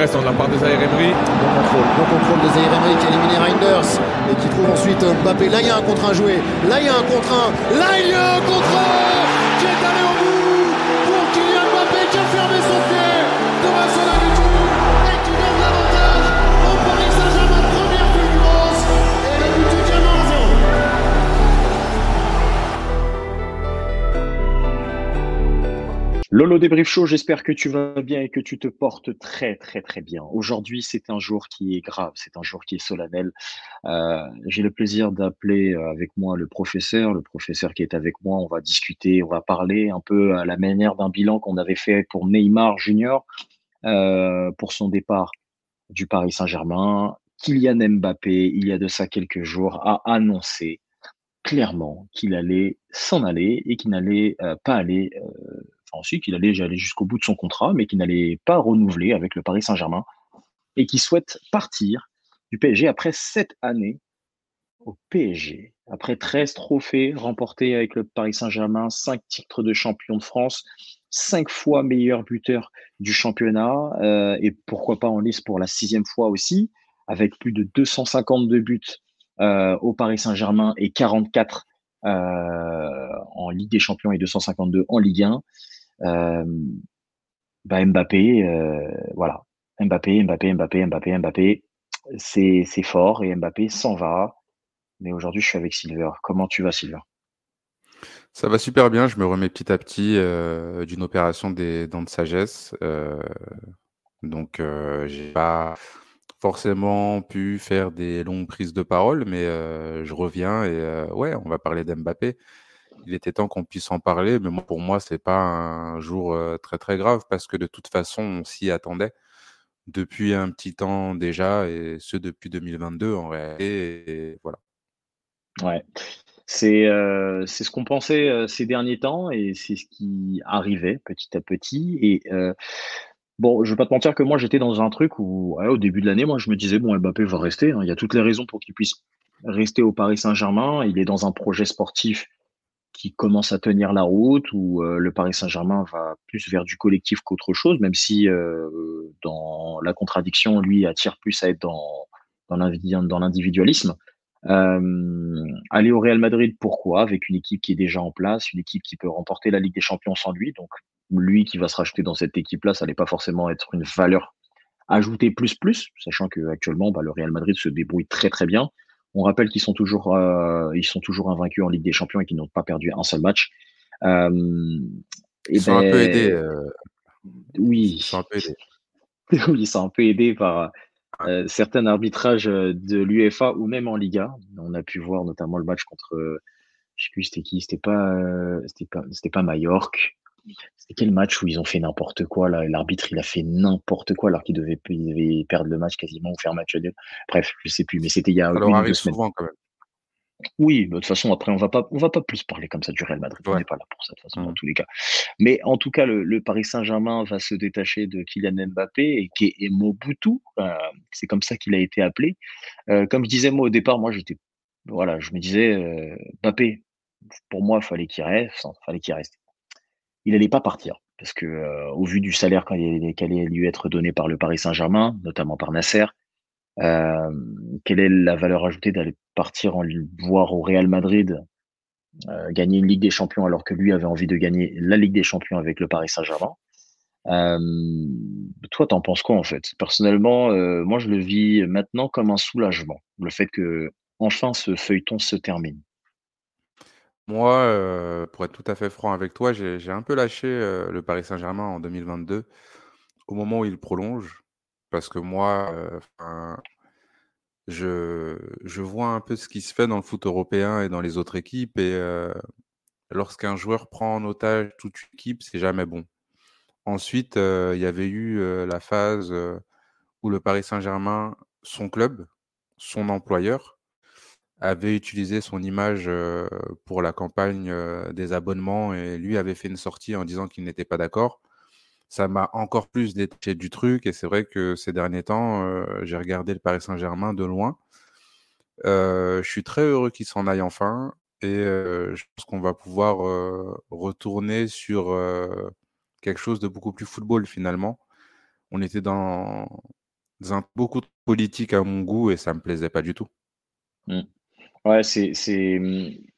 Reste de la part de Zaire Emery. Bon contrôle, bon contrôle de qui a éliminé Reinders et qui trouve ensuite Mbappé. Là, il y a un contre un joué. Là, il y a un contre un. Là, il y a un contre un qui Lolo Débrief Show, j'espère que tu vas bien et que tu te portes très très très bien. Aujourd'hui, c'est un jour qui est grave, c'est un jour qui est solennel. Euh, J'ai le plaisir d'appeler euh, avec moi le professeur, le professeur qui est avec moi. On va discuter, on va parler un peu à la manière d'un bilan qu'on avait fait pour Neymar Junior euh, pour son départ du Paris Saint-Germain. Kylian Mbappé, il y a de ça quelques jours, a annoncé clairement qu'il allait s'en aller et qu'il n'allait pas aller enfin aussi qu'il allait aller jusqu'au bout de son contrat, mais qu'il n'allait pas renouveler avec le Paris Saint-Germain et qui souhaite partir du PSG après sept années au PSG, après 13 trophées remportés avec le Paris Saint-Germain, cinq titres de champion de France, cinq fois meilleur buteur du championnat euh, et pourquoi pas en lice pour la sixième fois aussi, avec plus de 252 buts euh, au Paris Saint-Germain et 44 euh, en Ligue des Champions et 252 en Ligue 1. Euh, bah Mbappé, euh, voilà. Mbappé, Mbappé, Mbappé, Mbappé, Mbappé, c'est fort et Mbappé s'en va. Mais aujourd'hui, je suis avec Silver. Comment tu vas, Silver? Ça va super bien. Je me remets petit à petit euh, d'une opération des dents de sagesse. Donc, euh, j'ai pas forcément pu faire des longues prises de parole, mais je reviens et ouais, on va parler d'Mbappé. Il était temps qu'on puisse en parler, mais moi, pour moi, c'est pas un jour euh, très très grave parce que de toute façon, on s'y attendait depuis un petit temps déjà et ce depuis 2022 en réalité. Voilà. Ouais. C'est euh, c'est ce qu'on pensait euh, ces derniers temps et c'est ce qui arrivait petit à petit. Et bon, je vais pas te mentir que moi j'étais dans un truc où au début de l'année, moi je me disais bon Mbappé va rester. hein. Il y a toutes les raisons pour qu'il puisse rester au Paris Saint-Germain. Il est dans un projet sportif qui commence à tenir la route où euh, le Paris Saint-Germain va plus vers du collectif qu'autre chose, même si euh, dans la contradiction, lui attire plus à être dans dans l'individu- dans l'individualisme. Euh, aller au Real Madrid, pourquoi? Avec une équipe qui est déjà en place, une équipe qui peut remporter la Ligue des Champions sans lui. Donc, lui qui va se rajouter dans cette équipe-là, ça n'allait pas forcément être une valeur ajoutée plus plus, sachant que actuellement, bah, le Real Madrid se débrouille très très bien. On rappelle qu'ils sont toujours, euh, ils sont toujours invaincus en Ligue des Champions et qu'ils n'ont pas perdu un seul match. Euh, et Ils sont un peu aidés. ben, euh, ils oui, sont un peu aidés. oui, ils sont un peu aidés par certains arbitrages de l'UEFA ou même en Liga. On a pu voir notamment le match contre, je sais plus c'était qui, c'était pas, c'était pas, c'était pas Majorque. C'était quel match où ils ont fait n'importe quoi là, l'arbitre il a fait n'importe quoi alors qu'il devait, perdre le match quasiment ou faire match nul. Bref, je sais plus, mais c'était il y a Ça une deux semaines. souvent quand même. Oui, mais de toute façon, après, on va pas, on va pas plus parler comme ça du Real Madrid. On n'est pas là pour ça, de toute façon, dans Mm. tous les cas. Mais en tout cas, le, le Paris Saint-Germain va se détacher de Kylian Mbappé et qui est Mobutu. euh, c'est comme ça qu'il a été appelé. Euh, comme je disais, moi, au départ, moi, j'étais, voilà, je me disais, euh, Mbappé, pour moi, fallait qu'il reste, fallait qu'il reste. Il allait pas partir. Parce que, euh, au vu du salaire qui allait lui être donné par le Paris Saint-Germain, notamment par Nasser, euh, quelle est la valeur ajoutée d'aller partir en voir au Real Madrid euh, gagner une Ligue des Champions alors que lui avait envie de gagner la Ligue des Champions avec le Paris Saint-Germain? Toi, t'en penses quoi en fait? Personnellement, moi je le vis maintenant comme un soulagement, le fait que enfin ce feuilleton se termine. Moi, euh, pour être tout à fait franc avec toi, j'ai un peu lâché euh, le Paris Saint-Germain en 2022 au moment où il prolonge. Parce que moi, euh, je, vois un peu ce qui se fait dans le foot européen et dans les autres équipes. Et lorsqu'un joueur prend en otage toute une équipe, c'est jamais bon. Ensuite, il y avait eu la phase où le Paris Saint-Germain, son club, son employeur, avait utilisé son image euh, pour la campagne euh, des abonnements et lui avait fait une sortie en disant qu'il n'était pas d'accord. Ça m'a encore plus détaché du truc et c'est vrai que ces derniers temps, euh, j'ai regardé le Paris Saint-Germain de loin. Je suis très heureux qu'il s'en aille enfin et je pense qu'on va pouvoir retourner sur quelque chose de beaucoup plus football finalement. on était dans beaucoup de politique à mon goût et ça me plaisait pas du tout. Mmh. Ouais, c'est, c'est,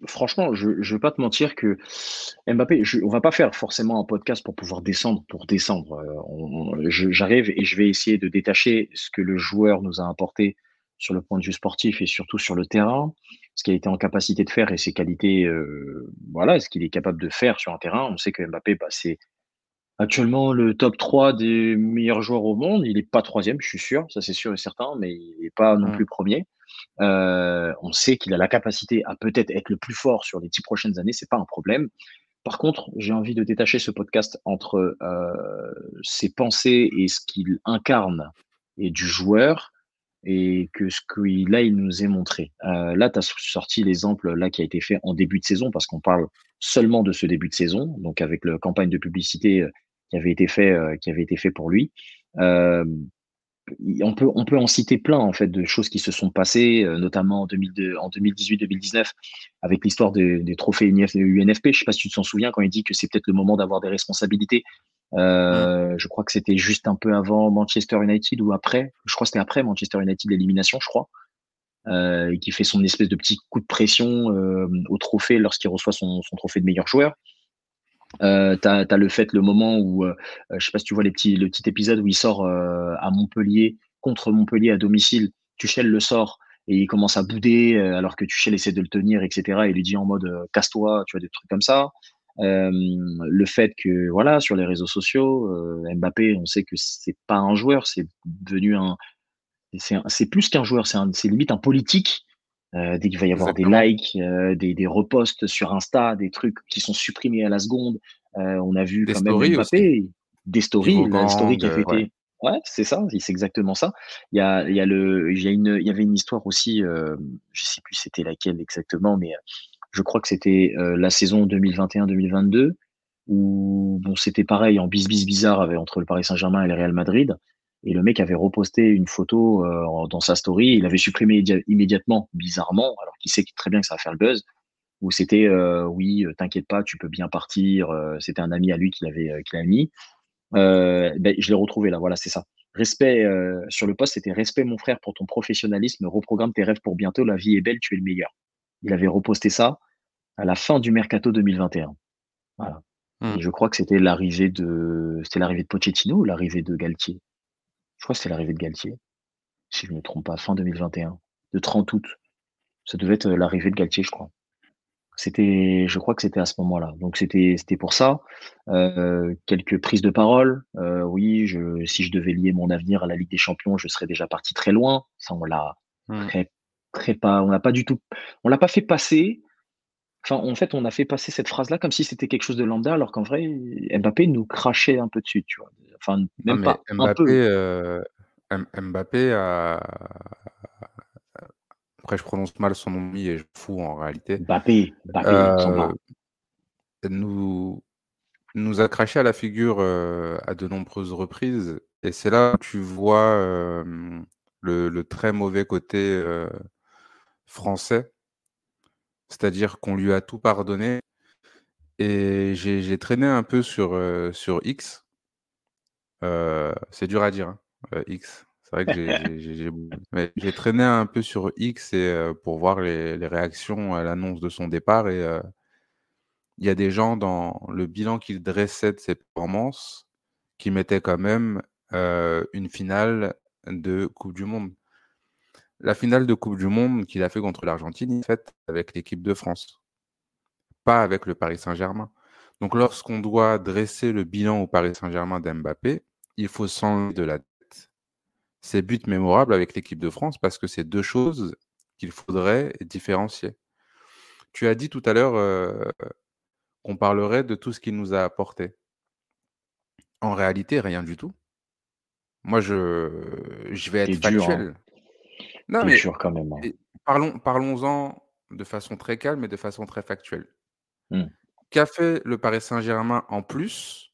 franchement, je, je vais pas te mentir que Mbappé, je, on va pas faire forcément un podcast pour pouvoir descendre, pour descendre. Euh, j'arrive et je vais essayer de détacher ce que le joueur nous a apporté sur le point de vue sportif et surtout sur le terrain, ce qu'il a été en capacité de faire et ses qualités, euh, voilà, ce qu'il est capable de faire sur un terrain. On sait que Mbappé, bah, c'est actuellement le top 3 des meilleurs joueurs au monde. Il est pas troisième, je suis sûr, ça c'est sûr et certain, mais il n'est pas non plus premier. Euh, on sait qu'il a la capacité à peut-être être le plus fort sur les dix prochaines années, c'est pas un problème. Par contre, j'ai envie de détacher ce podcast entre euh, ses pensées et ce qu'il incarne et du joueur et que ce qu'il là il nous est montré. Euh, là, tu as sorti l'exemple là qui a été fait en début de saison parce qu'on parle seulement de ce début de saison, donc avec la campagne de publicité qui avait été fait, qui avait été fait pour lui on peut, on peut en citer plein en fait de choses qui se sont passées, euh, notamment en, 2018-2019 avec l'histoire des, trophées UNFP. Je sais pas si tu t'en souviens quand il dit que c'est peut-être le moment d'avoir des responsabilités. Euh, je crois que c'était juste un peu avant Manchester United ou après. Je crois que c'était après Manchester United l'élimination, je crois. Euh, qui fait son espèce de petit coup de pression au trophée lorsqu'il reçoit son, trophée de meilleur joueur. Euh, tu as, le fait, le moment où, euh, euh, je sais pas si tu vois les petits, le petit épisode où il sort euh, à Montpellier, contre Montpellier à domicile, Tuchel le sort et il commence à bouder alors que Tuchel essaie de le tenir, etc. Et il lui dit en mode casse-toi, tu vois, des trucs comme ça. le fait que, voilà, sur les réseaux sociaux, Mbappé, on sait que c'est pas un joueur, c'est devenu un. C'est plus qu'un joueur, c'est limite un politique euh, dès qu'il va y avoir des likes, euh, des, des reposts sur Insta, des trucs qui sont supprimés à la seconde. Euh, on a vu quand même Mbappé, des stories, la story qui a fait. Ouais, ouais c'est ça, c'est exactement ça. Il y a, il y a le, il y a une, il y avait une histoire aussi, euh, je sais plus c'était laquelle exactement, mais je crois que c'était la saison 2021-2022 où bon c'était pareil en bis bis bizarre avec, entre le Paris Saint-Germain et le Real Madrid. Et le mec avait reposté une photo euh, dans sa story. Il avait supprimé immédiatement, bizarrement, alors qu'il sait très bien que ça va faire le buzz. Où c'était euh, oui, euh, t'inquiète pas, tu peux bien partir. c'était un ami à lui qui l'avait qui mis. Ben, je l'ai retrouvé là. Voilà, c'est ça. Respect sur le poste, c'était respect mon frère pour ton professionnalisme. Reprogramme tes rêves pour bientôt. La vie est belle, tu es le meilleur. Il avait reposté ça à la fin du mercato 2021. Voilà. Mmh. Et je crois que c'était l'arrivée de c'était l'arrivée de Pochettino ou l'arrivée de Galtier? Je crois que c'était l'arrivée de Galtier, si je ne me trompe pas, fin 2021, de 30 août. Ça devait être l'arrivée de Galtier, je crois. C'était, je crois que c'était à ce moment-là. Donc c'était, c'était pour ça. Euh, quelques prises de parole. Euh, oui, je, si je devais lier mon avenir à la Ligue des Champions, je serais déjà parti très loin. Ça, on l'a mmh. très, très pas, on n'a pas du tout, on l'a pas fait passer. Enfin, en fait, on a fait passer cette phrase-là comme si c'était quelque chose de lambda, alors qu'en vrai, Mbappé nous crachait un peu dessus, tu vois. Enfin, même pas Mbappé, euh, Mbappé a... Après, je prononce mal son nom et je fous en réalité. Mbappé, Mbappé euh, nous, nous a craché à la figure euh, à de nombreuses reprises. Et c'est là où tu vois le, le, très mauvais côté français. C'est-à-dire qu'on lui a tout pardonné. Et j'ai traîné un peu sur, sur X c'est dur à dire, hein, X. C'est vrai que j'ai traîné un peu sur X et, pour voir les, réactions à l'annonce de son départ. Et il y a des gens dans le bilan qu'il dressait de ses performances qui mettaient quand même une finale de Coupe du Monde. La finale de Coupe du Monde qu'il a fait contre l'Argentine, il fait avec l'équipe de France, pas avec le Paris Saint-Germain. Donc lorsqu'on doit dresser le bilan au Paris Saint-Germain d'Mbappé, il faut s'enlever de la tête ces buts mémorables avec l'équipe de France parce que c'est deux choses qu'il faudrait différencier. Tu as dit tout à l'heure euh, qu'on parlerait de tout ce qu'il nous a apporté. En réalité, rien du tout. Moi, je, je vais être hein. Non, mais quand même. Hein. parlons, parlons-en de façon très calme et de façon très factuelle. Mmh. Qu'a fait le Paris Saint-Germain en plus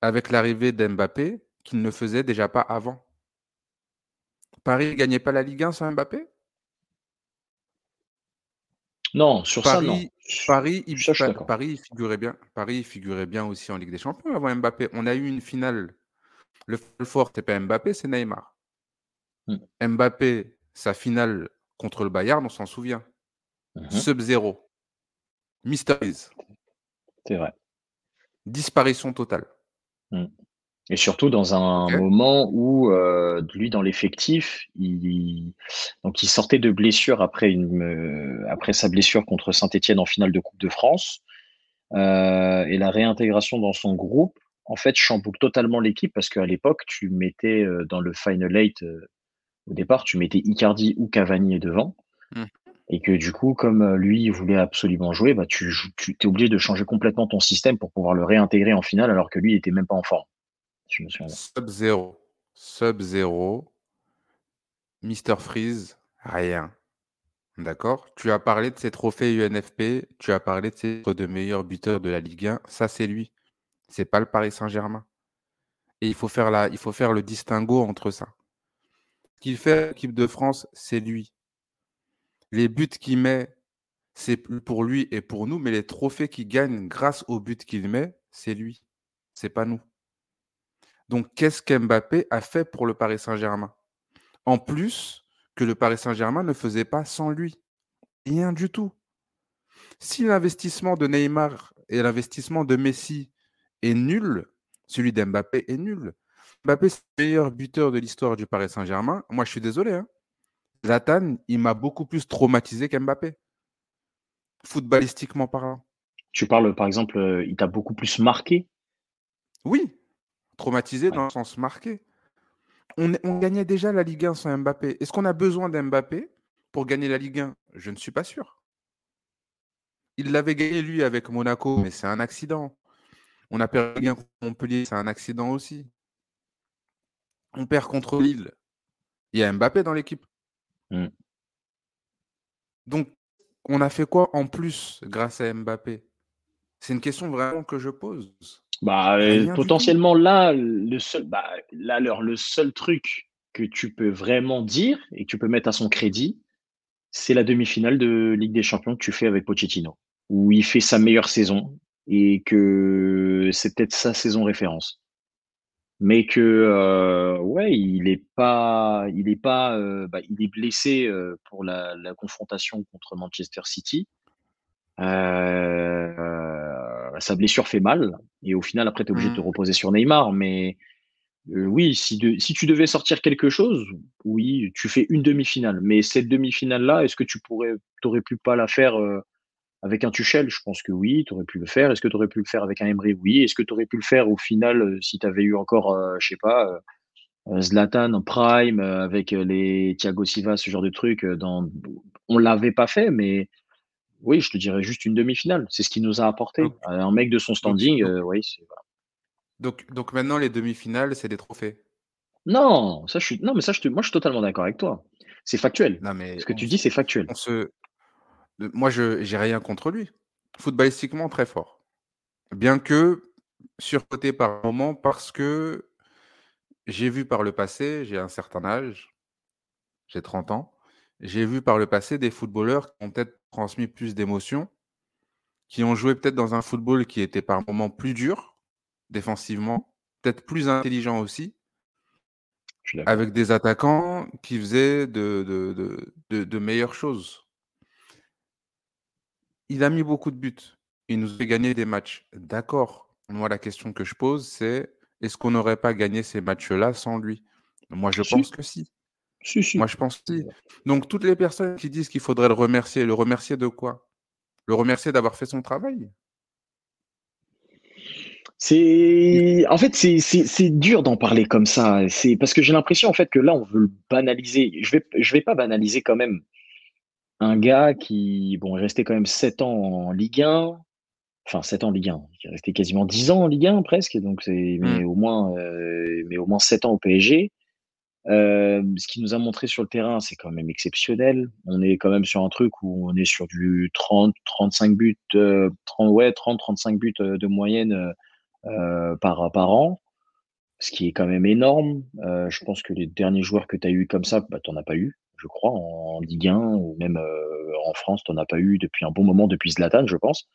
avec l'arrivée d'Mbappé qu'il ne faisait déjà pas avant? Paris ne gagnait pas la Ligue 1 sans Mbappé? Non, sur Paris, ça, non. Paris, il, Paris, figurait bien, Paris figurait bien aussi en Ligue des Champions avant Mbappé. On a eu une finale Le fort, c'est pas Mbappé, c'est Neymar. Hmm. Mbappé, sa finale contre le Bayern, on s'en souvient. Mhm. Sub-zéro. Mysteries. C'est vrai. Disparition totale. Et surtout dans un moment où euh, lui dans l'effectif, il donc il sortait de blessure après une euh, après sa blessure contre Saint-Étienne en finale de Coupe de France Euh, et la réintégration dans son groupe en fait chamboule totalement l'équipe parce qu'à l'époque tu mettais dans le final eight au départ tu mettais Icardi ou Cavani devant Mhm. et que du coup comme euh, lui il voulait absolument jouer bah tu t'es obligé de changer complètement ton système pour pouvoir le réintégrer en finale alors que lui il était même pas en forme. Je me souviens. bien. Sub-zéro. Sub-zéro. Mister Freeze, rien. D'accord? Tu as parlé de ses trophées UNFP, tu as parlé de ses de meilleur buteur de la Ligue 1. Ça, c'est lui. C'est pas le Paris Saint-Germain. Et il faut, faire la, il faut faire le distinguo entre ça. Qu'il fait l'équipe de France, c'est lui. Les buts qu'il met, c'est pour lui et pour nous, mais les trophées qu'il gagne grâce aux buts qu'il met, c'est lui. C'est pas nous. Donc, qu'est-ce qu'Mbappé a fait pour le Paris Saint-Germain? En plus que le Paris Saint-Germain ne faisait pas sans lui. Rien du tout. Si l'investissement de Neymar et l'investissement de Messi est nul, celui d'Mbappé est nul. Mbappé, c'est le meilleur buteur de l'histoire du Paris Saint-Germain. Moi, je suis désolé. Hein. Zlatan, il m'a beaucoup plus traumatisé qu'Mbappé. Footballistiquement parlant. Tu parles, par exemple, euh, il t'a beaucoup plus marqué? Oui, traumatisé Ouais. dans le sens marqué. On, on gagnait déjà la Ligue 1 sans Mbappé. Est-ce qu'on a besoin d'Mbappé pour gagner la Ligue 1 Je ne suis pas sûr. Il l'avait gagné lui avec Monaco, mais c'est un accident. On a perdu la Ligue 1 contre Montpellier, c'est un accident aussi. On perd contre Lille. Il y a Mbappé dans l'équipe. Mm. Donc, on a fait quoi en plus grâce à Mbappé? C'est une question vraiment que je pose. Bah, euh, potentiellement là, le seul, bah, là, le seul truc que tu peux vraiment dire et que tu peux mettre à son crédit, c'est la demi-finale de Ligue des Champions que tu fais avec Pochettino, où il fait sa meilleure saison et que c'est peut-être sa saison référence. Mais que euh, ouais, il est pas, il est pas, euh, bah, il est blessé euh, pour la, la confrontation contre Manchester City. Euh, sa blessure fait mal et au final après tu es obligé de te Mhm. reposer sur Neymar. Mais euh, oui, si, de- si tu devais sortir quelque chose, oui, tu fais une demi-finale. Mais cette demi-finale-là, est-ce que tu pourrais, t'aurais pu pas la faire euh, avec un Tuchel? Je pense que oui, tu aurais pu le faire. Est-ce que tu aurais pu le faire avec un Emery? Oui. Est-ce que tu aurais pu le faire au final euh, si tu avais eu encore, euh, je sais pas, euh, euh, Zlatan en prime euh, avec les Thiago Silva, ce genre de truc dans... On l'avait pas fait, mais oui, je te dirais juste une demi-finale. C'est ce qu'il nous a apporté. Un mec de son standing, oui, voilà. Donc, donc maintenant, les demi-finales, c'est des trophées? Non, ça je suis, non, mais ça je te, moi je suis totalement d'accord avec toi. C'est factuel. Non, mais Ce que on tu dis, c'est factuel. on se... Moi, je j'ai rien contre lui. Footballistiquement, très fort. Bien que surcoté par moment parce que j'ai vu par le passé, j'ai un certain âge, j'ai 30 ans, j'ai vu par le passé des footballeurs qui ont peut-être transmis plus d'émotions, qui ont joué peut-être dans un football qui était par moments plus dur défensivement, peut-être plus intelligent aussi, avec des attaquants qui faisaient de, de, de- de meilleures choses. Il a mis beaucoup de buts. Il nous fait gagner des matchs. D'accord. Moi, la question que je pose, c'est est-ce qu'on n'aurait pas gagné ces matchs-là sans lui? Moi, je Si. pense que si. Si, si. Moi, je pense que si. Donc, toutes les personnes qui disent qu'il faudrait le remercier, le remercier de quoi? Le remercier d'avoir fait son travail? C'est, en fait, c'est dur d'en parler comme ça. C'est parce que j'ai l'impression, en fait, que là, on veut le banaliser. Je vais, je vais pas banaliser quand même un gars qui, bon, est resté quand même 7 ans en Ligue 1. Enfin, 7 ans en Ligue 1. Il est resté quasiment 10 ans en Ligue 1, presque. Donc, c'est, mais au moins, euh, mais au moins 7 ans au PSG. Euh, ce qu'il nous a montré sur le terrain, c'est quand même exceptionnel. On est quand même sur un truc où on est sur du 30, 35 buts, euh, 30, ouais, 30, 35 buts euh, de moyenne euh, euh, par, par an, ce qui est quand même énorme. Euh, je pense que les derniers joueurs que tu as eu comme ça, bah, tu n'en as pas eu, je crois, en, Ligue 1 ou même euh, en France, tu n'en as pas eu depuis un bon moment, depuis Zlatan, je pense.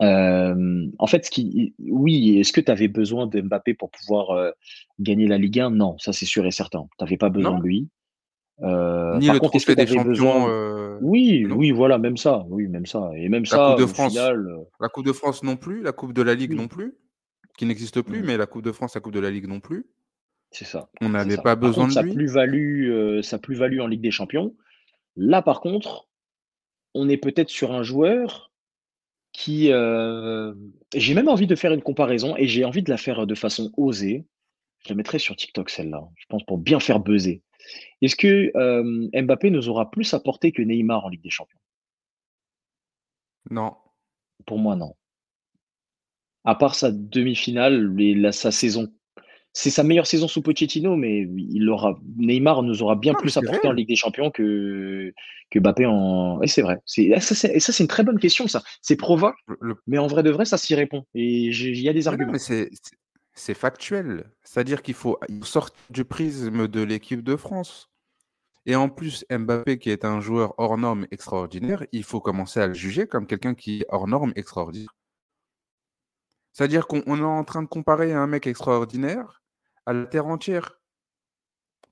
en fait, ce qui, oui, est-ce que tu avais besoin de Mbappé pour pouvoir gagner la Ligue 1 Non, ça c'est sûr et certain. Tu n'avais pas besoin de lui. Ni le trophée des champions. Oui, oui, voilà, même ça, oui, même ça, et même la ça. Coupe de France, la Coupe de France non plus, la Coupe de la Ligue non plus, qui n'existe plus, mmh. mais la Coupe de France, la Coupe de la Ligue non plus. C'est ça. On n'avait pas besoin de lui. Plus-value, sa plus-value en Ligue des Champions. Là, par contre, on est peut-être sur un joueur qui. j'ai même envie de faire une comparaison et j'ai envie de la faire de façon osée. Je la mettrai sur TikTok, celle-là, je pense, pour bien faire buzzer. Est-ce que Mbappé nous aura plus apporté que Neymar en Ligue des Champions? Non. Pour moi, non. À part sa demi-finale et sa saison. C'est sa meilleure saison sous Pochettino, mais il aura, Neymar nous aura bien plus apporté en Ligue des Champions que, que Mbappé en. Et c'est vrai. Et ça, c'est une très bonne question, ça. C'est provoque, mais en vrai de vrai, ça s'y répond. Et il y a des arguments. C'est factuel. C'est-à-dire qu'il faut sortir du prisme de l'équipe de France. Et en plus, Mbappé, qui est un joueur hors norme extraordinaire, il faut commencer à le juger comme quelqu'un qui est hors norme extraordinaire. C'est-à-dire qu'on est en train de comparer un mec extraordinaire à la terre entière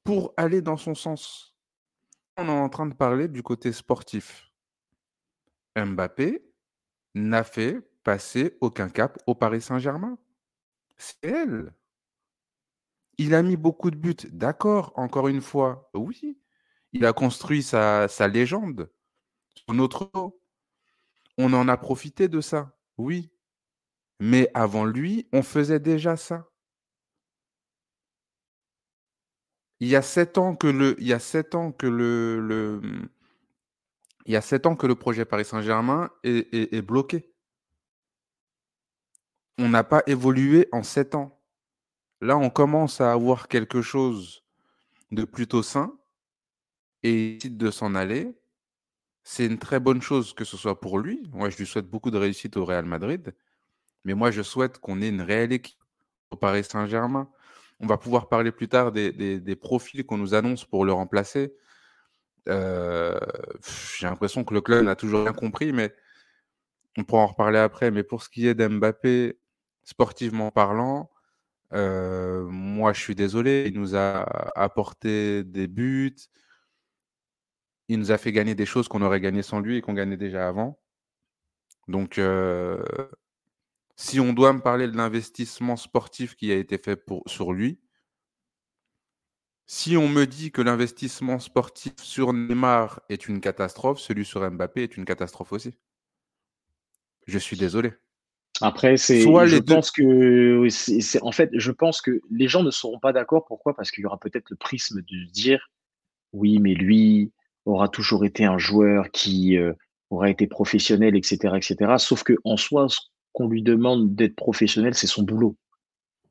pour aller dans son sens. On est en train de parler du côté sportif. Mbappé n'a fait passer aucun cap au Paris Saint-Germain. C'est elle. Il a mis beaucoup de buts, d'accord, encore une fois, oui. Il a construit sa, légende sur notre dos. On en a profité de ça, oui. Mais avant lui, on faisait déjà ça. Il y a sept ans que le, projet Paris Saint-Germain est bloqué. On n'a pas évolué en sept ans. Là, on commence à avoir quelque chose de plutôt sain et il décide de s'en aller. C'est une très bonne chose que ce soit pour lui. Moi, je lui souhaite beaucoup de réussite au Real Madrid. Mais moi, je souhaite qu'on ait une réelle équipe au Paris Saint-Germain. On va pouvoir parler plus tard des, profils qu'on nous annonce pour le remplacer. Euh, j'ai l'impression que le club n'a toujours rien compris, mais on pourra en reparler après. Mais pour ce qui est d'Mbappé, sportivement parlant, euh, moi, je suis désolé, il nous a apporté des buts, il nous a fait gagner des choses qu'on aurait gagné sans lui et qu'on gagnait déjà avant. Donc, euh, si on doit me parler de l'investissement sportif qui a été fait pour, sur lui, si on me dit que l'investissement sportif sur Neymar est une catastrophe, celui sur Mbappé est une catastrophe aussi. Je suis désolé. Après, c'est, je pense que, c'est, en fait, je pense que les gens ne seront pas d'accord. Pourquoi? Parce qu'il y aura peut-être le prisme de dire, oui, mais lui aura toujours été un joueur qui euh, aura été professionnel, etc., etc. Sauf que en soi, qu'on lui demande d'être professionnel, c'est son boulot.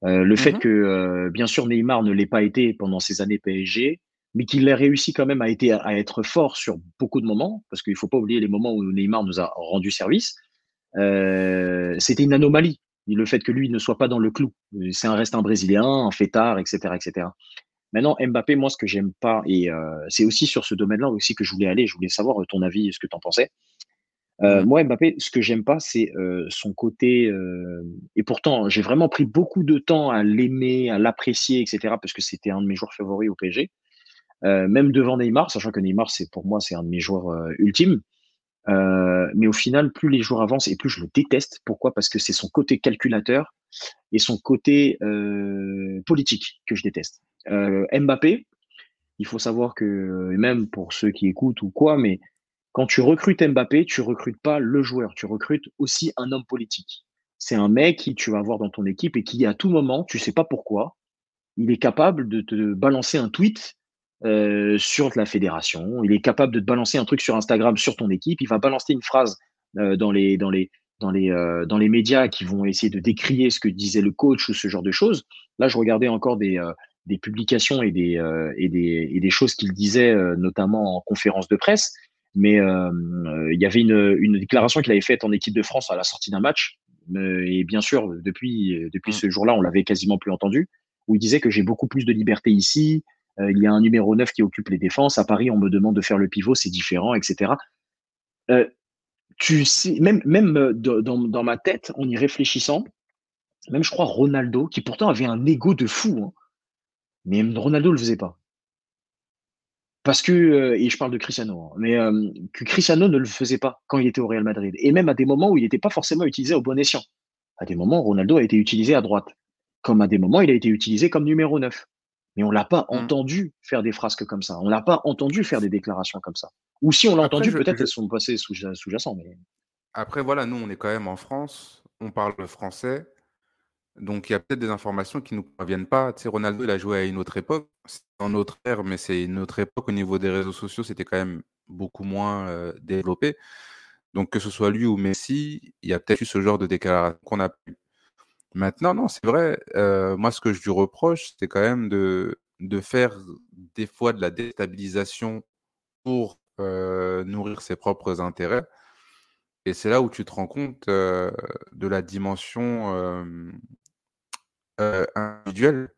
Euh, le fait mmh que, euh, bien sûr, Neymar ne l'ait pas été pendant ses années PSG, mais qu'il ait réussi quand même à, été, à être fort sur beaucoup de moments, parce qu'il ne faut pas oublier les moments où Neymar nous a rendu service. Euh, c'était une anomalie, le fait que lui ne soit pas dans le clou. C'est un reste un Brésilien, un fêtard, etc., etc. Maintenant, Mbappé, moi, ce que j'aime pas, et c'est aussi sur ce domaine-là aussi que je voulais aller, je voulais savoir ton avis, ce que tu en pensais. Euh, moi, Mbappé, ce que j'aime pas, c'est son côté. et pourtant, j'ai vraiment pris beaucoup de temps à l'aimer, à l'apprécier, etc. Parce que c'était un de mes joueurs favoris au PSG, même devant Neymar, sachant que Neymar, c'est pour moi, c'est un de mes joueurs ultimes. Euh, mais au final, plus les jours avancent et plus je le déteste. Pourquoi? Parce que c'est son côté calculateur et son côté euh, politique que je déteste. Euh, Mbappé, il faut savoir que, même pour ceux qui écoutent ou quoi, mais quand tu recrutes Mbappé, tu recrutes pas le joueur, tu recrutes aussi un homme politique. C'est un mec qui tu vas avoir dans ton équipe et qui à tout moment, tu sais pas pourquoi, il est capable de te balancer un tweet euh, sur la fédération. Il est capable de te balancer un truc sur Instagram sur ton équipe. Il va balancer une phrase euh, dans les dans les dans les euh, dans les médias qui vont essayer de décrier ce que disait le coach ou ce genre de choses. Là, je regardais encore des publications et des et des et des choses qu'il disait notamment en conférence de presse. Mais il y avait une, une déclaration qu'il avait faite en équipe de France à la sortie d'un match. et bien sûr, depuis depuis mmh. ce jour-là, on l'avait quasiment plus entendu. Où il disait que j'ai beaucoup plus de liberté ici, euh, il y a un numéro 9 qui occupe les défenses. À Paris, on me demande de faire le pivot, c'est différent, etc. Euh, tu sais, même, même dans, dans, ma tête, en y réfléchissant, même je crois Ronaldo, qui pourtant avait un ego de fou, hein, mais Ronaldo le faisait pas. Parce que, euh, et je parle de Cristiano, hein, mais euh, que Cristiano ne le faisait pas quand il était au Real Madrid. Et même à des moments où il n'était pas forcément utilisé au bon escient. À des moments, Ronaldo a été utilisé à droite. Comme à des moments, il a été utilisé comme numéro 9. Mais on l'a pas mmh. entendu faire des frasques comme ça. On l'a pas entendu faire des déclarations comme ça. Ou si on l'a entendu, peut-être elles sont passées sous-jacents. Mais... Après, voilà, nous, on est quand même en France, on parle français. Donc, il y a peut-être des informations qui ne nous parviennent pas. Tu sais, Ronaldo, il a joué à une autre époque. Une autre ère, mais c'est une autre époque. Au niveau des réseaux sociaux, c'était quand même beaucoup moins euh, développé. Donc, que ce soit lui ou Messi, il y a peut-être eu ce genre de déclaration qu'on a pu. Maintenant, non, c'est vrai. Euh, moi, ce que je lui reproche, c'est quand même de, de faire des fois de la déstabilisation pour euh, nourrir ses propres intérêts. Et c'est là où tu te rends compte de la dimension individuelle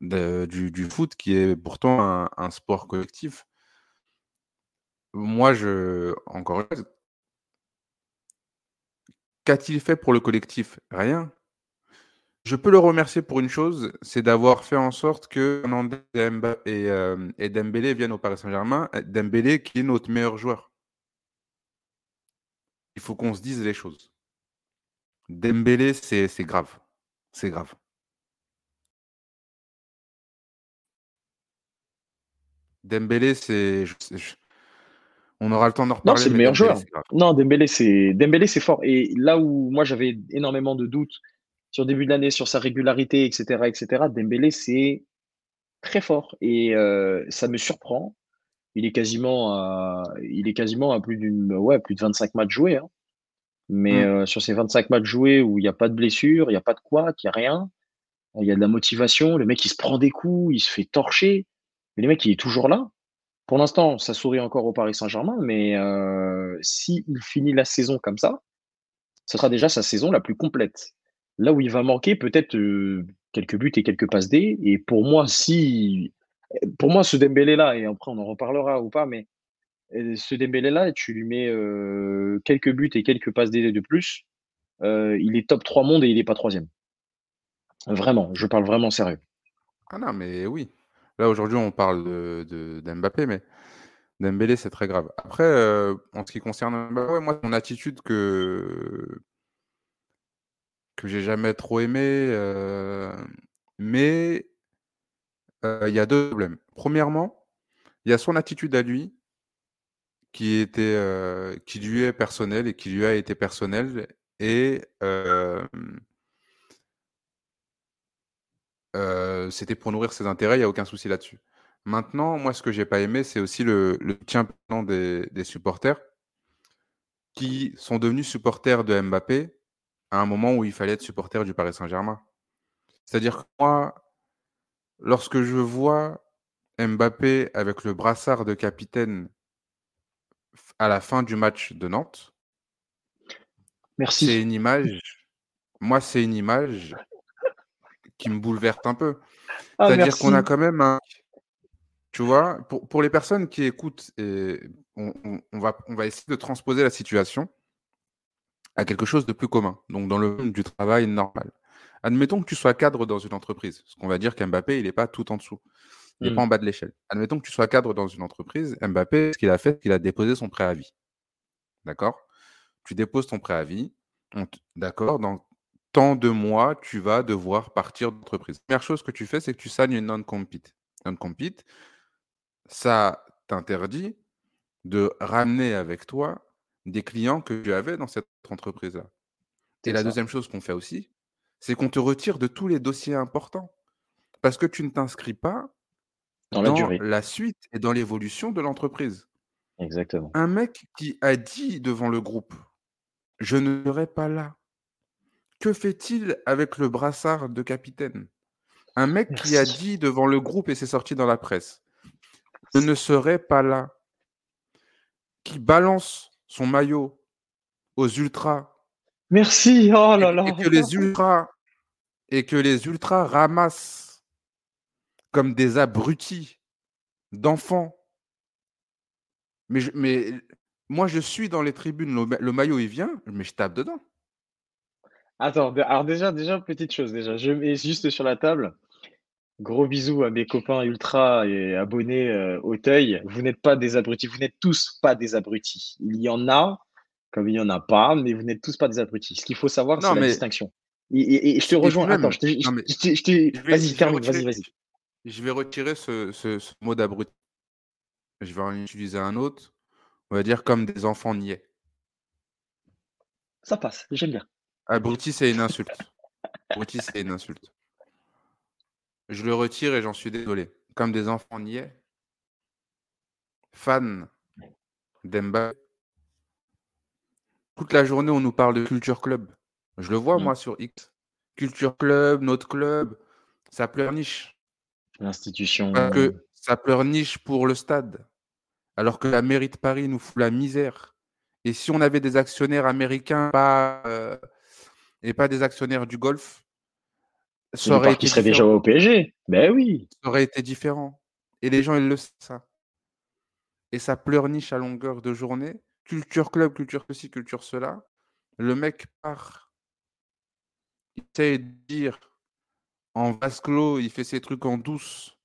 du, du, foot, qui est pourtant un, sport collectif. Moi, je, encore qu'a-t-il fait pour le collectif? Rien. Je peux le remercier pour une chose, c'est d'avoir fait en sorte que Fernandez et, et, Dembélé viennent au Paris Saint-Germain. Dembélé qui est notre meilleur joueur. Il faut qu'on se dise les choses. Dembélé, c'est grave. C'est grave. Dembélé, c'est. On aura le temps d'en reparler. Non, c'est le meilleur joueur. Non, Dembélé, c'est Dembélé, c'est fort. Et là où moi j'avais énormément de doutes sur le début de l'année, sur sa régularité, etc., etc., Dembélé, c'est très fort. Et euh, ça me surprend. Il est quasiment à, il est quasiment à plus d'une, ouais, plus de 25 matchs joués. Hein. Mais mmh. euh, sur ces 25 matchs joués où il n'y a pas de blessure, il n'y a pas de quoi, il n'y a rien, il y a de la motivation, le mec il se prend des coups, il se fait torcher, mais le mec il est toujours là. Pour l'instant, ça sourit encore au Paris Saint-Germain, mais euh, s'il finit la saison comme ça, ce sera déjà sa saison la plus complète. Là où il va manquer peut-être euh, quelques buts et quelques passes D. Et pour moi, si pour moi, ce Dembélé là, et après on en reparlera ou pas, mais ce Dembélé-là, tu lui mets euh, quelques buts et quelques passes d'aider de plus, euh, il est top 3 monde et il n'est pas troisième. Vraiment, je parle vraiment sérieux. Ah non, mais oui. Là, aujourd'hui, on parle de, d'Mbappé, mais Dembélé, c'est très grave. Après, euh, en ce qui concerne Mbappé, moi, mon attitude que que j'ai jamais trop aimé, mais il y a deux problèmes. Premièrement, il y a son attitude à lui qui était, qui lui est personnel et qui lui a été personnel et c'était pour nourrir ses intérêts, il n'y a aucun souci là-dessus. Maintenant, moi, ce que j'ai pas aimé, c'est aussi le, le tien des, des supporters qui sont devenus supporters de Mbappé à un moment où il fallait être supporter du Paris Saint-Germain. C'est-à-dire que moi, lorsque je vois Mbappé avec le brassard de capitaine à la fin du match de Nantes. Merci. C'est une image. Moi, c'est une image qui me bouleverse un peu. Ah, C'est-à-dire qu'on a quand même un. Tu vois, pour, pour les personnes qui écoutent, et on, va, on va essayer de transposer la situation à quelque chose de plus commun, donc dans le monde du travail normal. Admettons que tu sois cadre dans une entreprise, ce qu'on va dire qu'Mbappé, il n'est pas tout en dessous. Il n'est pas mmh. en bas de l'échelle. Admettons que tu sois cadre dans une entreprise. Mbappé, ce qu'il a fait, c'est qu'il a déposé son préavis. D'accord? Tu déposes ton préavis. D'accord? Dans tant de mois, tu vas devoir partir d'entreprise. Première chose que tu fais, c'est que tu signes une non-compete. Non-compete, ça t'interdit de ramener avec toi des clients que tu avais dans cette entreprise-là. Et la deuxième chose qu'on fait aussi, c'est qu'on te retire de tous les dossiers importants. Parce que tu ne t'inscris pas dans, la, durée. la suite et dans l'évolution de l'entreprise. Exactement. Un mec qui a dit devant le groupe, je ne serai pas là. Que fait-il avec le brassard de capitaine? Un mec qui a dit devant le groupe et c'est sorti dans la presse, je ne serai pas là. Qui balance son maillot aux ultras. Merci. Oh là là. Et que les ultras et que les ultras ramassent comme des abrutis d'enfants. Mais, mais Moi, je suis dans les tribunes, le, le maillot il vient, mais je tape dedans. Attends, alors déjà, déjà, petite chose, déjà, je mets juste sur la table. Gros bisous à mes copains ultra et abonnés euh, au Teuil. Vous n'êtes pas des abrutis, vous n'êtes tous pas des abrutis. Il y en a, comme il n'y en a pas, mais vous n'êtes tous pas des abrutis. Ce qu'il faut savoir, c'est la distinction. Et, je te rejoins. Attends, je te. Vas-y, termine, vas-y, vas-y. Je vais retirer ce, ce, mot d'abruti. Je vais en utiliser un autre. On va dire comme des enfants niais. Ça passe, j'aime bien. Abruti, c'est une insulte. Abruti, c'est une insulte. Je le retire et j'en suis désolé. Comme des enfants niais. Fan d'Emba. Toute la journée, on nous parle de Culture Club. Je le vois, mmh. moi, sur X. Culture Club, notre club, ça pleurniche. L'institution. Parce que ça pleurniche pour le stade. Alors que la mairie de Paris nous fout la misère. Et si on avait des actionnaires américains pas, euh, et pas des actionnaires du golf, ça aurait été serait déjà au PSG. Ben oui. Ça aurait été différent. Et les gens, ils le savent, ça. Et ça pleurniche à longueur de journée. Culture club, culture ceci, culture cela. Le mec part. Il de dire en vase clos, il fait ses trucs en douce.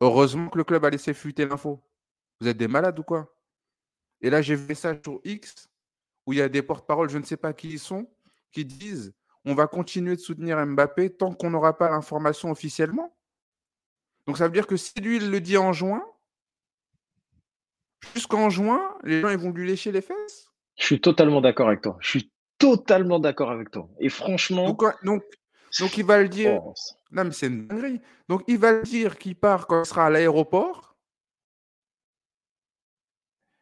Heureusement que le club a laissé fuiter l'info. Vous êtes des malades ou quoi? Et là, j'ai vu ça sur X où il y a des porte-paroles, je ne sais pas qui ils sont, qui disent on va continuer de soutenir Mbappé tant qu'on n'aura pas l'information officiellement. Donc ça veut dire que si lui, il le dit en juin, jusqu'en juin, les gens ils vont lui lécher les fesses? Je suis totalement d'accord avec toi. Je suis totalement d'accord avec toi. Et franchement. Donc, donc, il va le dire. Non, mais c'est une dinguerie. Donc il va le dire qu'il part quand il sera à l'aéroport.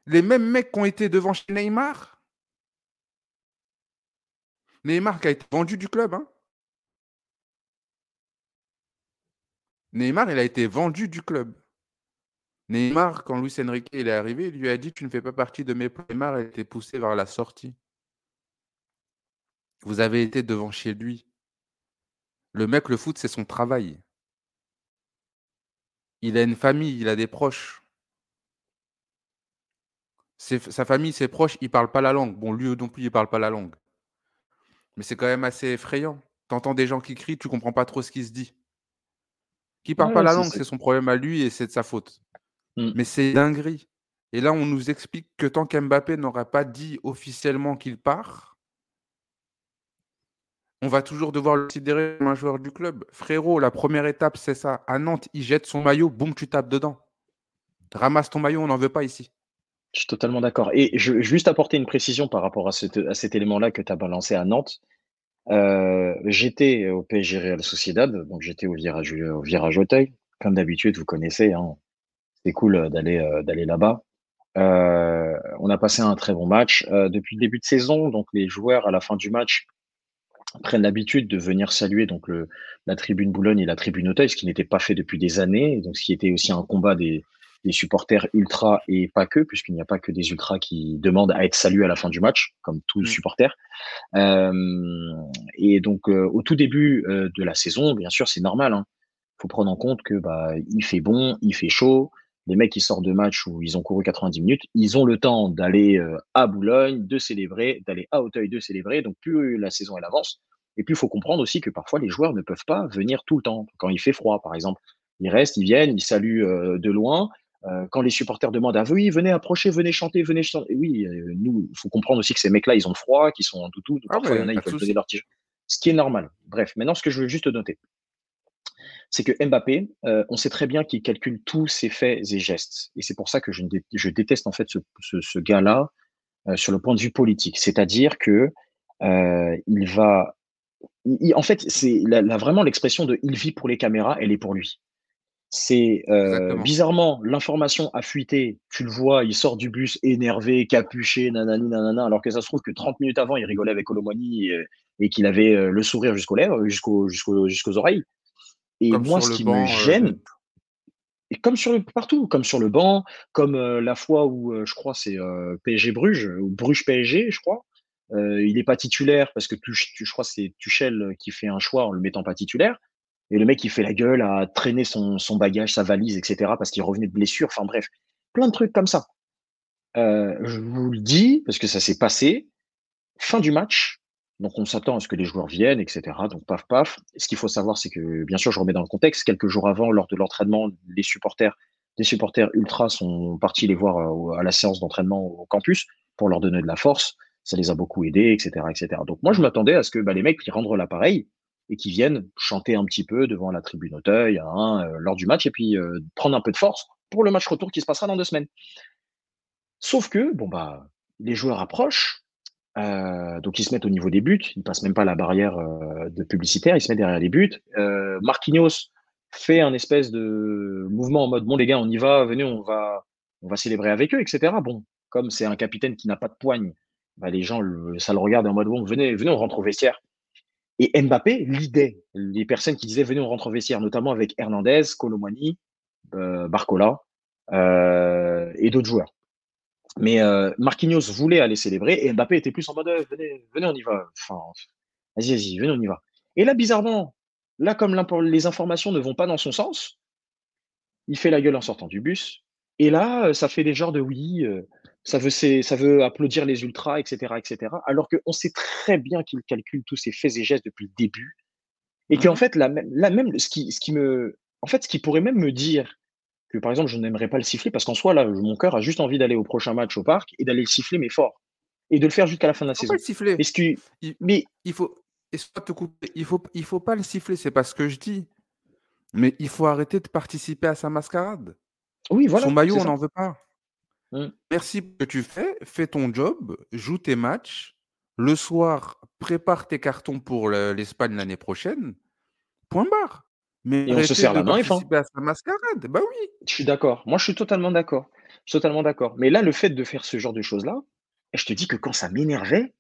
Les mêmes mecs qui ont été devant chez Neymar, Neymar qui a été vendu du club. Hein. Neymar, il a été vendu du club. Neymar, quand Luis Enrique est arrivé, il lui a dit Tu ne fais pas partie de mes plans. Neymar a été poussé vers la sortie. Vous avez été devant chez lui. Le mec, le foot, c'est son travail. Il a une famille, il a des proches. sa famille, ses proches, ils ne parlent pas la langue. Bon, lui non plus, il ne parle pas la langue. Mais c'est quand même assez effrayant. Tu entends des gens qui crient, tu comprends pas trop ce qui se dit. Qui parle pas la langue, c'est son problème à lui et c'est de sa faute. Mmh. Mais c'est dinguerie. Et là, on nous explique que tant qu'Mbappé n'aura pas dit officiellement qu'il part, on va toujours devoir le considérer comme un joueur du club. Frérot, la première étape, c'est ça. À Nantes, il jette son maillot, boum, tu tapes dedans. Ramasse ton maillot, on n'en veut pas ici. Je suis totalement d'accord. Et juste apporter une précision par rapport à, cet élément-là que tu as balancé à Nantes. Euh, j'étais au PSG Real Sociedad, donc j'étais au virage, au virage Auteuil. Comme d'habitude, vous connaissez, hein. c'est cool d'aller euh, d'aller là-bas. Euh, on a passé un très bon match. depuis le début de saison, donc les joueurs à la fin du match prennent l'habitude de venir saluer donc le, la tribune Boulogne et la tribune Auteuil, ce qui n'était pas fait depuis des années, donc ce qui était aussi un combat des, des supporters ultra et pas que, puisqu'il n'y a pas que des ultras qui demandent à être salués à la fin du match, comme tous les mmh. supporters. Euh, et donc, euh, au tout début euh, de la saison, bien sûr, c'est normal. Il hein. faut prendre en compte que bah, il fait bon, il fait chaud. Les mecs qui sortent de match où ils ont couru 90 minutes, ils ont le temps d'aller à Boulogne, de célébrer, d'aller à Auteuil, de célébrer. Donc, plus la saison elle avance, et puis il faut comprendre aussi que parfois les joueurs ne peuvent pas venir tout le temps. Quand il fait froid, par exemple, ils restent, ils viennent, ils saluent de loin, euh, quand les supporters demandent ah oui venez approcher venez chanter venez chanter oui euh, nous il faut comprendre aussi que ces mecs là ils ont froid qu'ils sont en toutou ah parfois il y en a ils peuvent poser leur tige ce qui est normal. Bref maintenant ce que je veux juste noter c'est que Mbappé euh, on sait très bien qu'il calcule tous ses faits et gestes et c'est pour ça que je, je, déteste en fait ce, ce, gars là sur le point de vue politique c'est-à-dire que il va en fait c'est vraiment l'expression de il vit pour les caméras elle est pour lui c'est euh, bizarrement l'information a fuité. Tu le vois, il sort du bus énervé, capuché, nanani, nanana, alors que ça se trouve que 30 minutes avant, il rigolait avec Colomani et, qu'il avait euh, le sourire jusqu'aux lèvres, jusqu'aux jusqu'aux oreilles. Et moi, ce qui me euh, gêne, et comme sur le, partout, comme sur le banc, comme la fois où je crois c'est PSG Bruges, ou Bruges PSG, je crois. il n'est pas titulaire parce que tu, je crois c'est Tuchel qui fait un choix en le mettant pas titulaire. Et le mec, il fait la gueule à traîner son, bagage, sa valise, etc. parce qu'il revenait de blessure. Enfin bref, plein de trucs comme ça. Je vous le dis, parce que ça s'est passé, fin du match, donc on s'attend à ce que les joueurs viennent, etc. Donc paf, paf. Ce qu'il faut savoir, c'est que, bien sûr, je remets dans le contexte, quelques jours avant, lors de l'entraînement, les supporters, des supporters ultra sont partis les voir euh, à la séance d'entraînement au campus pour leur donner de la force. Ça les a beaucoup aidés, etc. etc. Donc moi, je m'attendais à ce que bah, les mecs ils rendent l'appareil et qui viennent chanter un petit peu devant la tribune Auteuil hein, euh, lors du match et puis euh, prendre un peu de force pour le match retour qui se passera dans deux semaines. Sauf que, bon, bah, les joueurs approchent, euh, donc ils se mettent au niveau des buts, ils passent même pas la barrière de publicitaire, ils se mettent derrière les buts. Marquinhos fait un espèce de mouvement en mode bon les gars, on y va, venez, on va, on va célébrer avec eux, etc. Bon, comme c'est un capitaine qui n'a pas de poigne, bah, les gens ça le regarde en mode bon, venez, venez, on rentre au vestiaire. Et Mbappé l'idée, les personnes qui disaient venez, on rentre au vestiaire, notamment avec Hernandez, Colomani, euh, Barcola euh, et d'autres joueurs. Mais euh, Marquinhos voulait aller célébrer et Mbappé était plus en mode venez, venez, on y va. Enfin, vas-y, vas-y, venez, on y va. Et là, bizarrement, là, comme les informations ne vont pas dans son sens, il fait la gueule en sortant du bus. Et là, ça fait des genres de oui, ça veut, ça veut applaudir les ultras, etc., etc. Alors qu'on sait très bien qu'il calcule tous ses faits et gestes depuis le début, et qu'en mmh fait, la même, ce qui, ce qui me, en fait, ce qui pourrait même me dire que, par exemple, je n'aimerais pas le siffler, parce qu'en soi, là, mon cœur a juste envie d'aller au prochain match au parc et d'aller le siffler, mais fort, et de le faire jusqu'à la fin de la saison. Pas le siffler. que, il, mais il faut, te couper. Il faut, il faut pas le siffler. C'est pas ce que je dis. Mais il faut arrêter de participer à sa mascarade. Oui, voilà. Son maillot, on n'en veut pas. Mmh. Merci pour ce que tu fais. Fais ton job, joue tes matchs. Le soir, prépare tes cartons pour l'Espagne l'année prochaine. Point barre. Mais on se serre la main, participer à sa mascarade. Bah oui. Je suis d'accord. Moi, je suis totalement d'accord. totalement d'accord. Mais là, le fait de faire ce genre de choses-là, je te dis que quand ça m'énervait,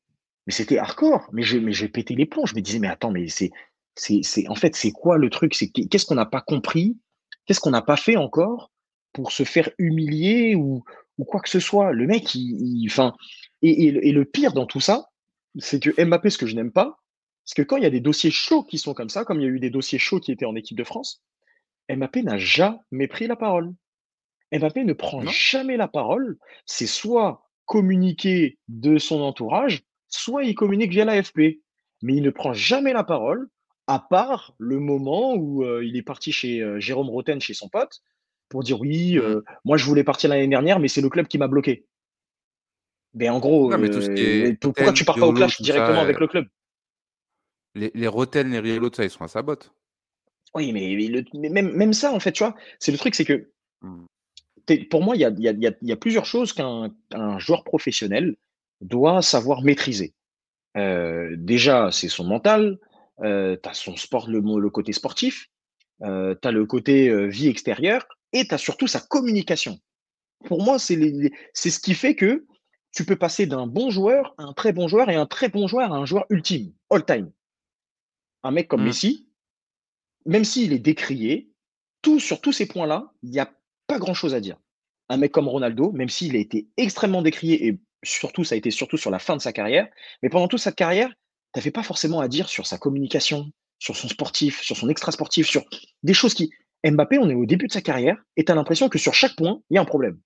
mais c'était hardcore. Mais je, mais j'ai pété les plombs. Je me disais, mais attends, mais c'est, c'est, en fait, c'est quoi le truc? C'est qu'est-ce qu'on n'a pas compris? Qu'est-ce qu'on n'a pas fait encore pour se faire humilier ou, ou quoi que ce soit? Le mec, il, enfin, et, et, le pire dans tout ça, c'est que Mbappé, ce que je n'aime pas, c'est que quand il y a des dossiers chauds qui sont comme ça, comme il y a eu des dossiers chauds qui étaient en équipe de France, Mbappé n'a jamais pris la parole. Mbappé ne prend jamais la parole. C'est soit communiquer de son entourage, soit il communique via l'AFP. Mais il ne prend jamais la parole, à part le moment où euh, il est parti chez euh, Jérôme Roten, chez son pote, pour dire oui, mmh. euh, moi je voulais partir l'année dernière, mais c'est le club qui m'a bloqué. Mais en gros, pourquoi tu pars pas au clash directement avec le club? Les, les Roten, les Riello, ça, ils sont à sa botte. Oui, mais, même, même, ça, en fait, tu vois, c'est le truc, c'est que mmh. pour moi, il y a, y, y a, plusieurs choses qu'un joueur professionnel doit savoir maîtriser. Euh, déjà, c'est son mental, tu as son sport, le, le côté sportif, tu as le côté vie extérieure, et tu as surtout sa communication. Pour moi, c'est ce qui fait que tu peux passer d'un bon joueur à un très bon joueur et un très bon joueur à un joueur ultime, all-time. Un mec comme mmh. Messi, même s'il est décrié, tout, sur tous ces points-là, il n'y a pas grand-chose à dire. Un mec comme Ronaldo, même s'il a été extrêmement décrié, et surtout, ça a été surtout sur la fin de sa carrière, mais pendant toute sa carrière, tu n'avais pas forcément à dire sur sa communication, sur son sportif, sur son extra-sportif, sur des choses qui, Mbappé, on est au début de sa carrière et tu as l'impression que sur chaque point, il y a un problème.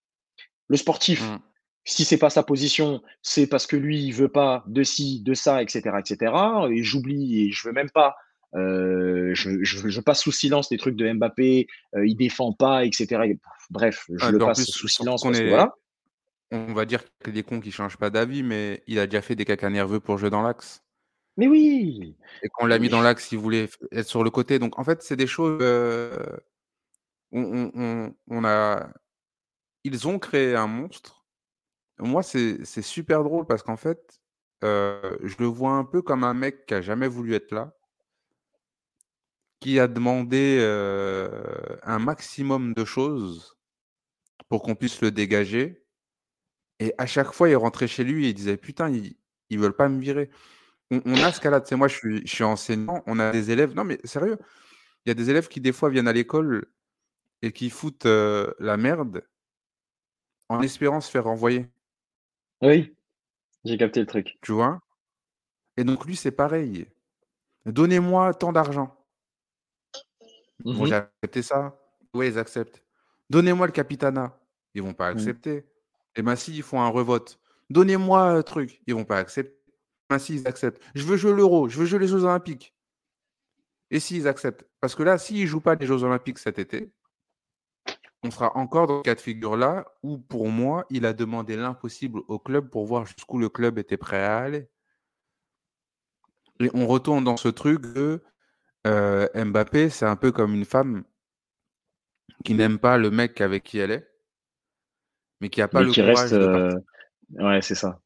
Le sportif, mmh. Si c'est pas sa position, c'est parce que lui, il veut pas de ci, de ça, etc., etc. Et j'oublie et je veux même pas. Euh, je, passe sous silence les trucs de Mbappé, euh, il défend pas, etc. Bref, je ah, le passe sous silence parce que voilà. On va dire que des cons qui changent pas d'avis, mais il a déjà fait des caca nerveux pour jouer dans l'axe. Mais oui! Et quand on l'a mis dans l'axe, il voulait être sur le côté. Donc en fait, c'est des choses, on a ils ont créé un monstre. Moi, c'est super drôle parce qu'en fait, je le vois un peu comme un mec qui a jamais voulu être là qui a demandé, un maximum de choses pour qu'on puisse le dégager et à chaque fois, il rentrait chez lui et il disait: «Putain, ils ils veulent pas me virer». On, a ce cas-là. Tu sais, moi, je suis, je suis enseignant. On a des élèves. Non, mais sérieux, il y a des élèves qui, des fois, viennent à l'école et qui foutent euh, la merde en espérant se faire renvoyer. Oui, j'ai capté le truc. Tu vois? Et donc, lui, c'est pareil. Donnez-moi tant d'argent. Bon, mmh j'ai accepté ça. Oui, ils acceptent. Donnez-moi le capitana. Ils vont pas mmh. accepter. Et bien, s'ils font un revote, donnez-moi un truc, ils vont pas accepter. Ben, s'ils acceptent, je veux jouer l'Euro, je veux jouer les Jeux Olympiques. Et s'ils acceptent? Parce que là, s'ils ne jouent pas les Jeux Olympiques cet été, on sera encore dans ce cas de figure-là où, pour moi, il a demandé l'impossible au club pour voir jusqu'où le club était prêt à aller. Et on retourne dans ce truc de euh, Mbappé, c'est un peu comme une femme qui n'aime pas le mec avec qui elle est, mais qui n'a pas le qui courage reste, de euh. Ouais, c'est ça.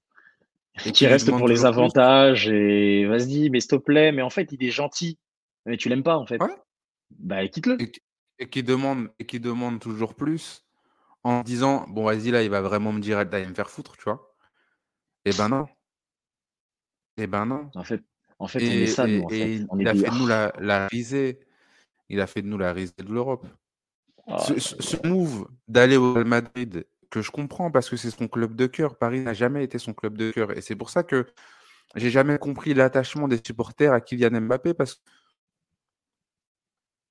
Et Qui reste pour les plus. avantages et vas-y, mais s'il te plaît, mais en fait, il est gentil. Mais tu l'aimes pas, en fait. Ouais. Bah, quitte-le. Et, et qui demande, et qui demande toujours plus en disant Bon, vas-y, là, il va vraiment me dire d'aller me faire foutre, tu vois. Eh ben non. Eh ben non. En fait, en fait, on Et, est ça, nous, et- en et fait. il, On il est a fait de nous la, la risée. Il a fait de nous la risée de l'Europe. Oh Ce, là ce- là là. move d'aller au Real Madrid, que je comprends parce que c'est son club de cœur. Paris n'a jamais été son club de cœur. Et c'est pour ça que j'ai jamais compris l'attachement des supporters à Kylian Mbappé parce que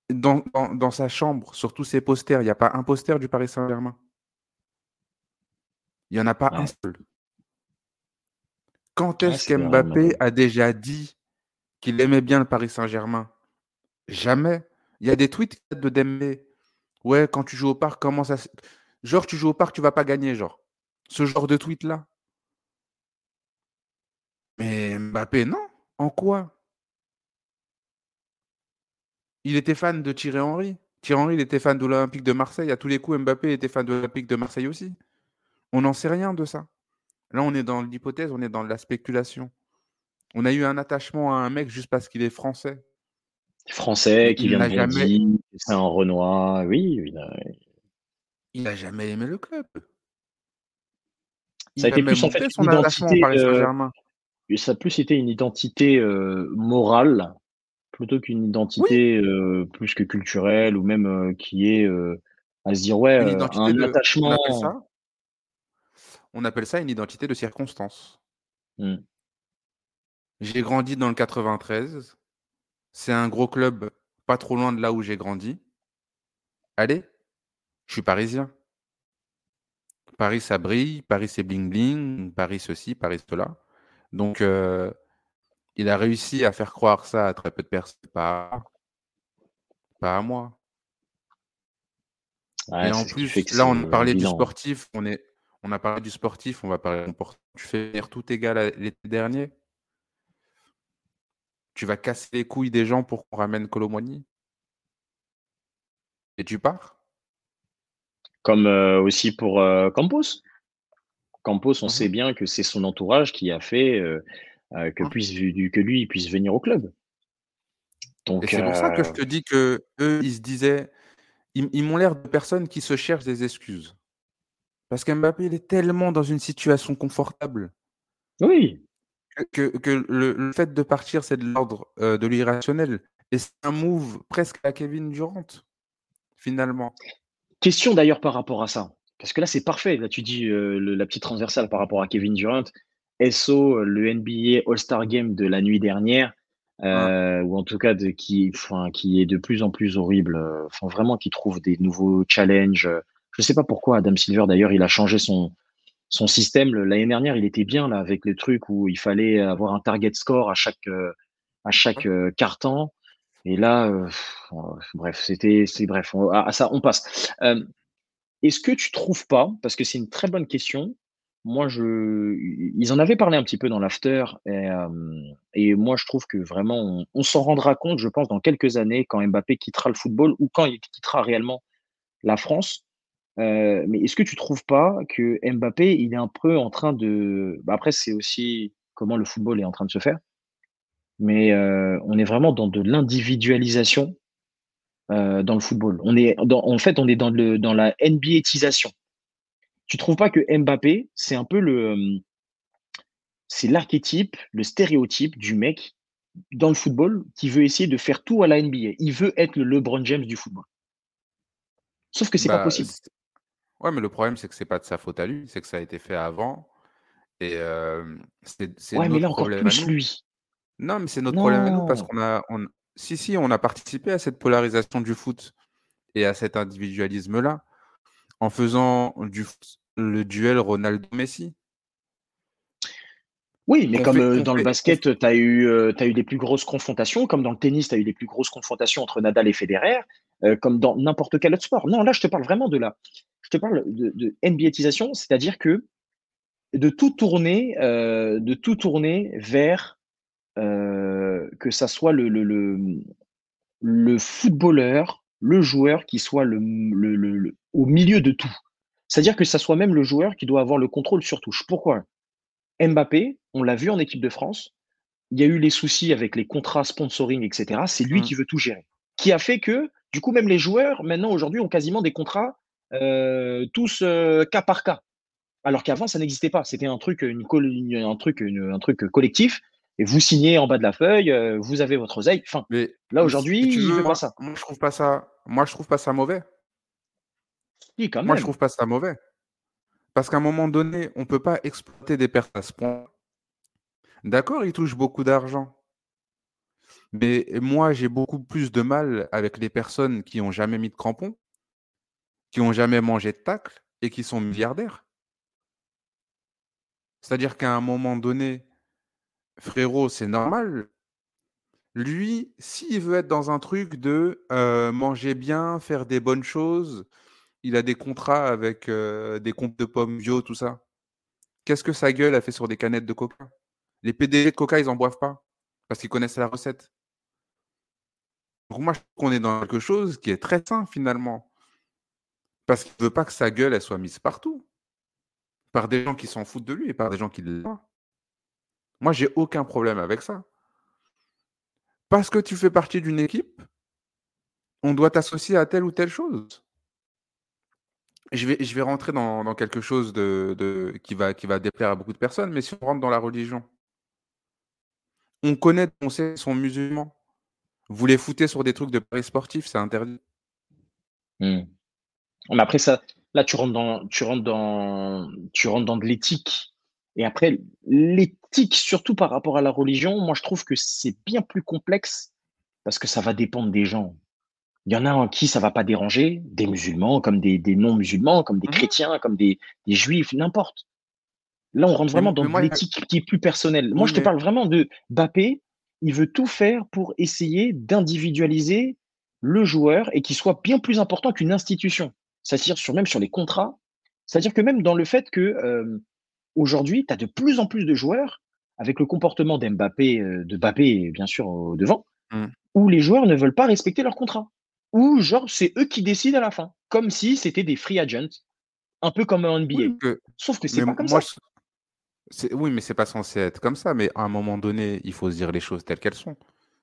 dans, dans- dans sa chambre, sur tous ses posters, il n'y a pas un poster du Paris Saint-Germain. Il n'y en a pas un Ouais. seul. Quand Ouais, est-ce qu'Mbappé a déjà dit qu'il aimait bien le Paris Saint-Germain? Jamais. Il y a des tweets de Dembélé. Ouais, quand tu joues au parc, comment ça Genre, tu joues au parc, tu vas pas gagner, genre. Ce genre de tweet-là. Mais Mbappé, non. En quoi? Il était fan de Thierry Henry. Thierry Henry, il était fan de l'Olympique de Marseille. À tous les coups, Mbappé était fan de l'Olympique de Marseille aussi. On n'en sait rien de ça. Là, on est dans l'hypothèse, on est dans la spéculation. On a eu un attachement à un mec juste parce qu'il est français. Français qui vient de n'a jamais, c'est un Renoir. Oui, il a jamais aimé le club. Ça a été plus en fait son attachement. Paris euh, Saint-Germain. ça a plus été une identité euh, morale plutôt qu'une Oui, identité euh, plus que culturelle ou même euh, qui est euh, à se dire ouais un de, on appelle attachement. ça, on appelle ça une identité de circonstance. Hmm. J'ai grandi dans le 93. C'est un gros club pas trop loin de là où j'ai grandi. Allez, je suis parisien. Paris, ça brille. Paris, c'est bling bling. Paris, ceci, Paris, cela. Donc, euh, il a réussi à faire croire ça à très peu de personnes. Pas, pas à moi. Ouais, Et en plus, là, on a parlé du sportif. On, est, on a parlé du sportif. On va parler du comportement. Tu fais venir tout égal à l'été dernier? Tu vas casser les couilles des gens pour qu'on ramène Colomboigny. Et tu pars? Comme euh, aussi pour euh, Campos. Campos, on Mhm. sait bien que c'est son entourage qui a fait euh, euh, que Hein. puisse que lui puisse venir au club. Donc c'est pour ça que euh, je te dis que eux, ils se disaient, ils, ils m'ont l'air de personnes qui se cherchent des excuses. Parce qu'Mbappé, il est tellement dans une situation confortable oui, que, que- que le, le fait de partir, c'est de l'ordre euh, de l'irrationnel. Et c'est un move presque à Kevin Durant, finalement. Question d'ailleurs par rapport à ça. Parce que là, c'est parfait. Là, tu dis euh, le- la petite transversale par rapport à Kevin Durant. SO, le NBA All-Star Game de la nuit dernière, euh, ou en tout cas de, qui, enfin, qui est de plus en plus horrible. euh, Enfin, vraiment, qui trouve des nouveaux challenges. Je ne sais pas pourquoi Adam Silver, d'ailleurs, il a changé son, son système. L'année dernière, il était bien là avec le truc où il fallait avoir un target score à chaque, euh, à chaque Ouais. euh, carton. Et là, euh, euh, bref, c'était, c'est bref. on- à, à ça, on passe. Euh, est-ce que tu trouves pas, parce que c'est une très bonne question, moi je, ils en avaient parlé un petit peu dans l'after, et, euh, et moi je trouve que vraiment on, s'en rendra compte, je pense, dans quelques années quand Mbappé quittera le football ou quand il quittera réellement la France. Euh, mais est-ce que tu trouves pas que Mbappé, il est un peu en train de, bah après c'est aussi comment le football est en train de se faire, mais euh, on est vraiment dans de l'individualisation euh, dans le football. On est dans, en fait, on est dans, le, dans la NBAisation. Tu trouves pas que Mbappé, c'est un peu le, c'est l'archétype, le stéréotype du mec dans le football qui veut essayer de faire tout à la NBA. Il veut être le LeBron James du football. Sauf que c'est pas Bah, possible. c'est- ouais, mais le problème, c'est que c'est pas de sa faute à lui, c'est que ça a été fait avant. Et euh, c'est Ouais, mais là encore plus lui. Non, mais c'est notre problème à nous parce qu'on a, on... si, si, on a participé à cette polarisation du foot et à cet individualisme-là en faisant du le duel Ronaldo-Messi. Oui, mais comme dans le basket, tu as, eu, as eu des plus grosses confrontations, comme dans le tennis, tu as eu des plus grosses confrontations entre Nadal et Federer, comme dans n'importe quel autre sport. Non, là, je te parle vraiment de là. Je te parle de, de NBAisation, c'est-à-dire que de tout tourner, de tout tourner vers que ça soit le, le, le, footballeur, le joueur qui soit le, le, au milieu de tout. C'est-à-dire que ça soit même le joueur qui doit avoir le contrôle sur touche. Pourquoi? Mbappé, on l'a vu en équipe de France, il y a eu les soucis avec les contrats sponsoring, etc. C'est lui mmh. qui veut tout gérer. Qui a fait que, du coup, même les joueurs, maintenant, aujourd'hui, ont quasiment des contrats euh, tous euh, cas par cas. Alors qu'avant, ça n'existait pas. C'était un truc, une, un, truc, un truc collectif. Et vous signez en bas de la feuille, euh, vous avez votre oseille. Enfin, mais, là, aujourd'hui, il ne pas ça. Moi, je trouve pas ça. Moi, je trouve pas ça mauvais. Moi, je trouve pas ça mauvais. Parce qu'à un moment donné, on ne peut pas exploiter des pertes à ce point. D'accord, il touche beaucoup d'argent. Mais moi, j'ai beaucoup plus de mal avec les personnes qui n'ont jamais mis de crampons, qui n'ont jamais mangé de tacle et qui sont milliardaires. C'est-à-dire qu'à un moment donné, frérot, c'est normal. Lui, s'il veut être dans un truc de manger bien, faire des bonnes choses, il a des contrats avec des comptes de pommes bio, tout ça. Qu'est-ce que sa gueule a fait sur des canettes de coca? Les PDG de coca, ils n'en boivent pas parce qu'ils connaissent la recette. Donc moi, je trouve qu'on est dans quelque chose qui est très sain finalement. Parce qu'il ne veut pas que sa gueule, elle soit mise partout. Par des gens qui s'en foutent de lui et par des gens qui l'aiment. Moi, j'ai aucun problème avec ça. Parce que tu fais partie d'une équipe, on doit t'associer à telle ou telle chose. Je vais, je vais rentrer dans, quelque chose de, qui, va, qui va déplaire à beaucoup de personnes, mais si on rentre dans la religion, on connaît, on sait, sont musulmans. Vous les foutez sur des trucs de paris sportifs, c'est interdit. Hmm. Mais après ça, là tu rentres dans, tu rentres dans, tu rentres dans de l'éthique. Et après, l'éthique, surtout par rapport à la religion, moi je trouve que c'est bien plus complexe parce que ça va dépendre des gens. Il y en a en qui ça va pas déranger, des musulmans, comme des, non-musulmans, comme des mmh chrétiens, comme des, juifs, n'importe. Là, on rentre vraiment dans l'éthique qui est plus personnelle. Moi, je te parle vraiment de Bappé. Il veut tout faire pour essayer d'individualiser le joueur et qu'il soit bien plus important qu'une institution. C'est-à-dire sur, même sur les contrats. C'est-à-dire que même dans le fait que euh, aujourd'hui, tu as de plus en plus de joueurs avec le comportement d'Mbappé, euh, de Bappé, bien sûr, au devant, mmh. où les joueurs ne veulent pas respecter leur contrat ou genre c'est eux qui décident à la fin, comme si c'était des free agents, un peu comme un NBA. Sauf que c'est pas comme ça. Oui, mais c'est pas censé être comme ça. Mais à un moment donné, il faut se dire les choses telles qu'elles sont.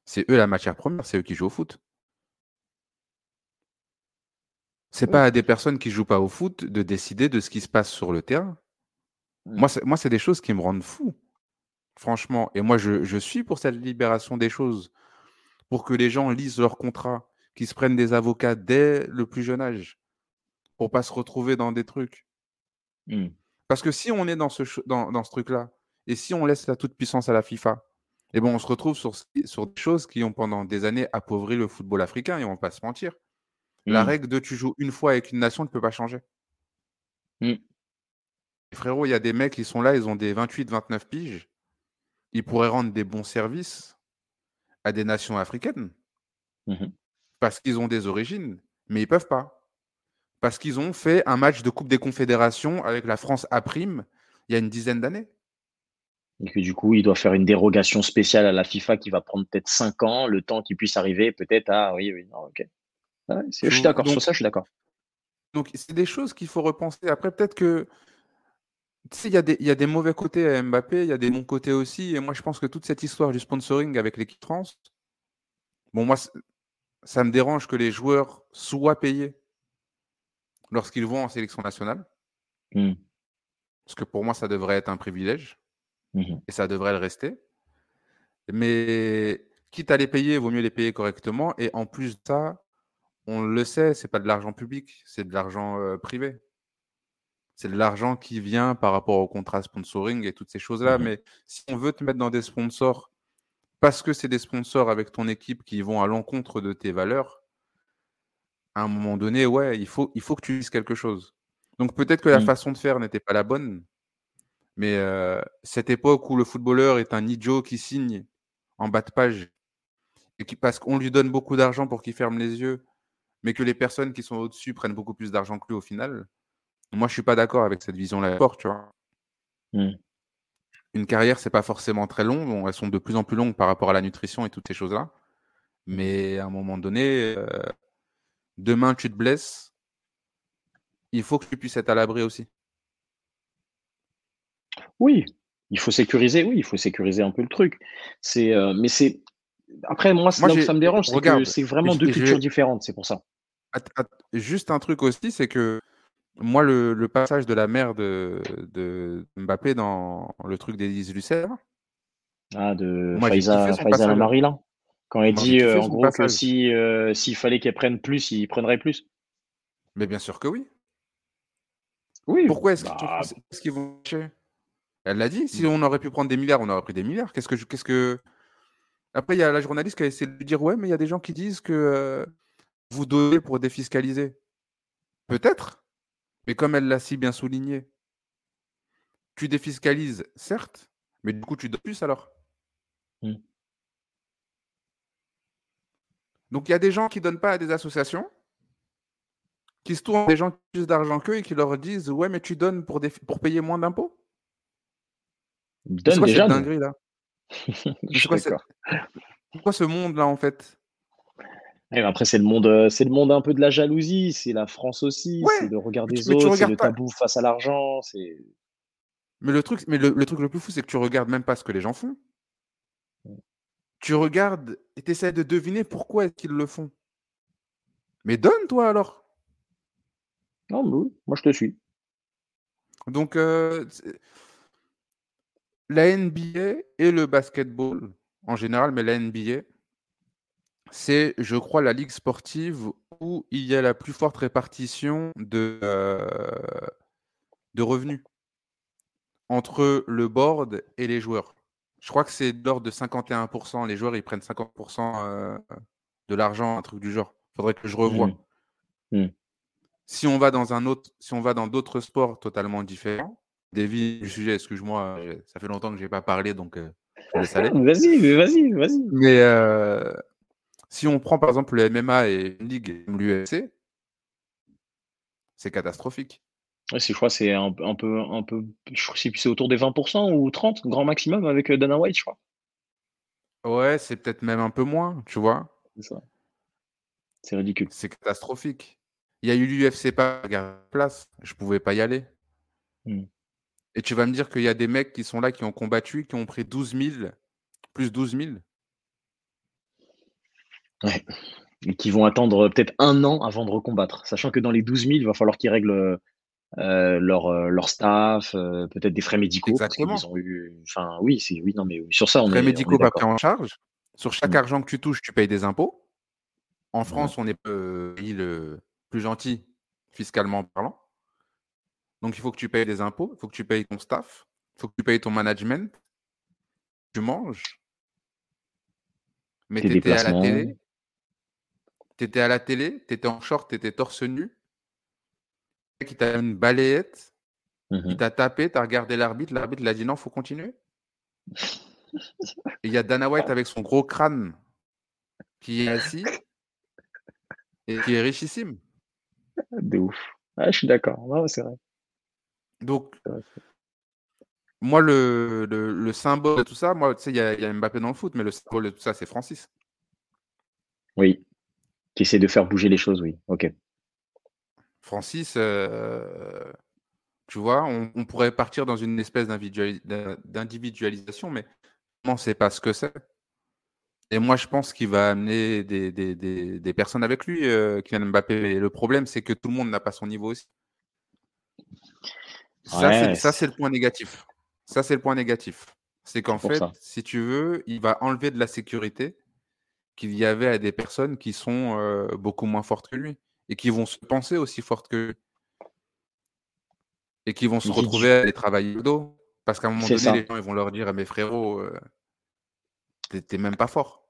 C'est eux la matière première, c'est eux qui jouent au foot. C'est pas à des personnes qui jouent pas au foot de décider de ce qui se passe sur le terrain. Moi, c'est des choses qui me rendent fou, franchement. Et moi, je, je suis pour cette libération des choses, pour que les gens lisent leur contrat, qui se prennent des avocats dès le plus jeune âge pour pas se retrouver dans des trucs. Mmh. Parce que si on est dans ce, dans, ce truc-là, et si on laisse la toute-puissance à la FIFA, eh bon, on se retrouve sur, sur des choses qui ont pendant des années appauvri le football africain, et on va pas se mentir. La mmh. règle de tu joues une fois avec une nation ne peut pas changer. Mmh. Frérot, il y a des mecs qui sont là, ils ont des 28-29 piges. Ils pourraient rendre des bons services à des nations africaines parce qu'ils ont des origines, mais ils peuvent pas. Parce qu'ils ont fait un match de Coupe des Confédérations avec la France à prime il y a une dizaine d'années. Et que du coup, il doit faire une dérogation spéciale à la FIFA qui va prendre peut-être 5 ans, le temps qu'il puisse arriver peut-être à. Oui, oui, non, ok. je suis d'accord sur ça, je suis d'accord. Donc, c'est des choses qu'il faut repenser. Après, peut-être que. Tu sais, il y, y, a des mauvais côtés à Mbappé, il y a des bons côtés aussi. Et moi, je pense que toute cette histoire du sponsoring avec l'équipe France, bon, moi, ça me dérange que les joueurs soient payés lorsqu'ils vont en sélection nationale. Mmh. Parce que pour moi, ça devrait être un privilège. Mmh et ça devrait le rester. Mais quitte à les payer, il vaut mieux les payer correctement. Et en plus de ça, on le sait, c'est pas de l'argent public, c'est de l'argent euh, privé. C'est de l'argent qui vient par rapport au contrat sponsoring et toutes ces choses-là. Mmh Mais si on veut te mettre dans des sponsors parce que c'est des sponsors avec ton équipe qui vont à l'encontre de tes valeurs, à un moment donné, ouais, il faut, il faut que tu dises quelque chose. Donc peut-être que la Mmh. façon de faire n'était pas la bonne, mais euh, cette époque où le footballeur est un idiot qui signe en bas de page et qui parce qu'on lui donne beaucoup d'argent pour qu'il ferme les yeux, mais que les personnes qui sont au-dessus prennent beaucoup plus d'argent que lui au final. Moi, je suis pas d'accord avec cette vision-là. tu vois. Mmh. Une carrière, c'est pas forcément très long. Bon, elles sont de plus en plus longues par rapport à la nutrition et toutes ces choses-là. Mais à un moment donné, euh, demain tu te blesses, il faut que tu puisses être à l'abri aussi. Oui, il faut sécuriser, oui, il faut sécuriser un peu le truc. C'est, euh, mais c'est après moi, c'est Moi, là où j'ai- ça me dérange, c'est que c'est vraiment deux cultures différentes, c'est pour ça. Juste un truc aussi, c'est que moi, le, le passage de la mère de, de Mbappé dans le truc d'Élise là, Ah, de Moi, Faiza, Faiza. Lamari, là. Quand elle Moi, dit euh, en gros que si euh, s'il fallait qu'elle prenne plus, il prendrait plus. mais bien sûr que oui. Oui. Pourquoi est-ce qu'ils bah, qu'ils vont chercher? Elle l'a dit, si on aurait pu prendre des milliards, on aurait pris des milliards. Qu'est-ce que je- qu'est-ce que Après, il y a la journaliste qui a essayé de lui dire ouais, mais il y a des gens qui disent que euh, vous donnez pour défiscaliser. Peut-être, mais comme elle l'a si bien souligné, tu défiscalises, certes, mais du coup, tu donnes plus alors. Mm. Donc, il y a des gens qui donnent pas à des associations, qui se tournent des gens qui ont plus d'argent qu'eux et qui leur disent ouais, mais tu donnes pour, payer moins d'impôts? Donne quoi déjà. cette dinguerie là? Je C'est suis quoi, cette- d'accord. c'est quoi ce monde là en fait? Après, c'est le monde, euh, c'est le monde un peu de la jalousie. C'est la France aussi. Ouais, c'est le regard des autres. C'est le pas- tabou face à l'argent. C'est Mais le truc, mais le, le truc le plus fou, c'est que tu regardes même pas ce que les gens font. Tu regardes et tu essaies de deviner pourquoi est-ce qu'ils le font. Mais donne toi alors. non, mais oui, moi je te suis. Donc euh, la NBA et le basketball en général, mais la NBA, c'est, je crois, la ligue sportive où il y a la plus forte répartition de, euh, de revenus entre le board et les joueurs. Je crois que c'est de l'ordre de 51%. Les joueurs, ils prennent 50% euh, de l'argent, un truc du genre. Faudrait que je revoie. Mm. Mm. Si on va dans un autre, si on va dans d'autres sports totalement différents, David, du sujet, excuse-moi, ça fait longtemps que je n'ai pas parlé, donc euh, je. Vas-y, vas-y, vas-y. Mais si on prend par exemple le MMA et une ligue comme l'UFC, c'est catastrophique. Ouais, je crois que c'est un, un peu, un peu, je c'est autour des 20% ou 30, grand maximum avec euh, Dana White, je crois. Ouais, c'est peut-être même un peu moins, tu vois. C'est ça. C'est ridicule. C'est catastrophique. Il y a eu l'UFC pas à place, je pouvais pas y aller. Hmm. Et tu vas me dire qu'il y a des mecs qui sont là, qui ont combattu, qui ont pris 12 000, plus 12 000. Et qui vont attendre peut-être un an avant de recombattre, sachant que dans les 12 000, il va falloir qu'ils règlent euh, leur, euh, leur staff, euh, peut-être des frais médicaux. Exactement. Parce ont eu. Enfin, oui, c'est oui, non, mais sur ça, on Frais est, on médicaux pas pris en charge. Sur chaque Mm. argent que tu touches, tu payes des impôts. En France, on est euh, pays le plus gentil fiscalement parlant. Donc, il faut que tu payes des impôts, il faut que tu payes ton staff, il faut que tu payes ton management, tu manges. Mais Tes tu étais à la télé, tu étais à la télé, tu étais en short, tu étais torse nu. Il t'a une balayette, Mhm. il t'a tapé, tu as regardé l'arbitre, l'arbitre il a dit non, faut continuer. Et il y a Dana White avec son gros crâne qui est assis et qui est richissime. De ouf. Ah, je suis d'accord. Non, c'est vrai. Donc, vrai. moi, le, le, le symbole de tout ça, moi, tu sais, il y, a- il y a Mbappé dans le foot, mais le symbole de tout ça, c'est Francis. Oui. Qui essaie de faire bouger les choses, oui. Ok. Francis, euh, tu vois, on, on pourrait partir dans une espèce d'individuali- d'in- d'individualisation, mais on ne sait pas ce que c'est? Et moi, je pense qu'il va amener des, des, des, des personnes avec lui, euh, Kylian Mbappé. Mais le problème, c'est que tout le monde n'a pas son niveau aussi. Ça, Ouais, c'est, ça, c'est- c'est le point négatif. Ça, c'est le point négatif. C'est qu'en fait, ça. si tu veux, il va enlever de la sécurité qu'il y avait à des personnes qui sont euh, beaucoup moins fortes que lui et qui vont se penser aussi fortes que lui. Et qui vont se retrouver à aller travailler au dos. Parce qu'à un moment donné, ça. les gens ils vont leur dire, Ah, mais frérot, euh, t'es, même pas fort.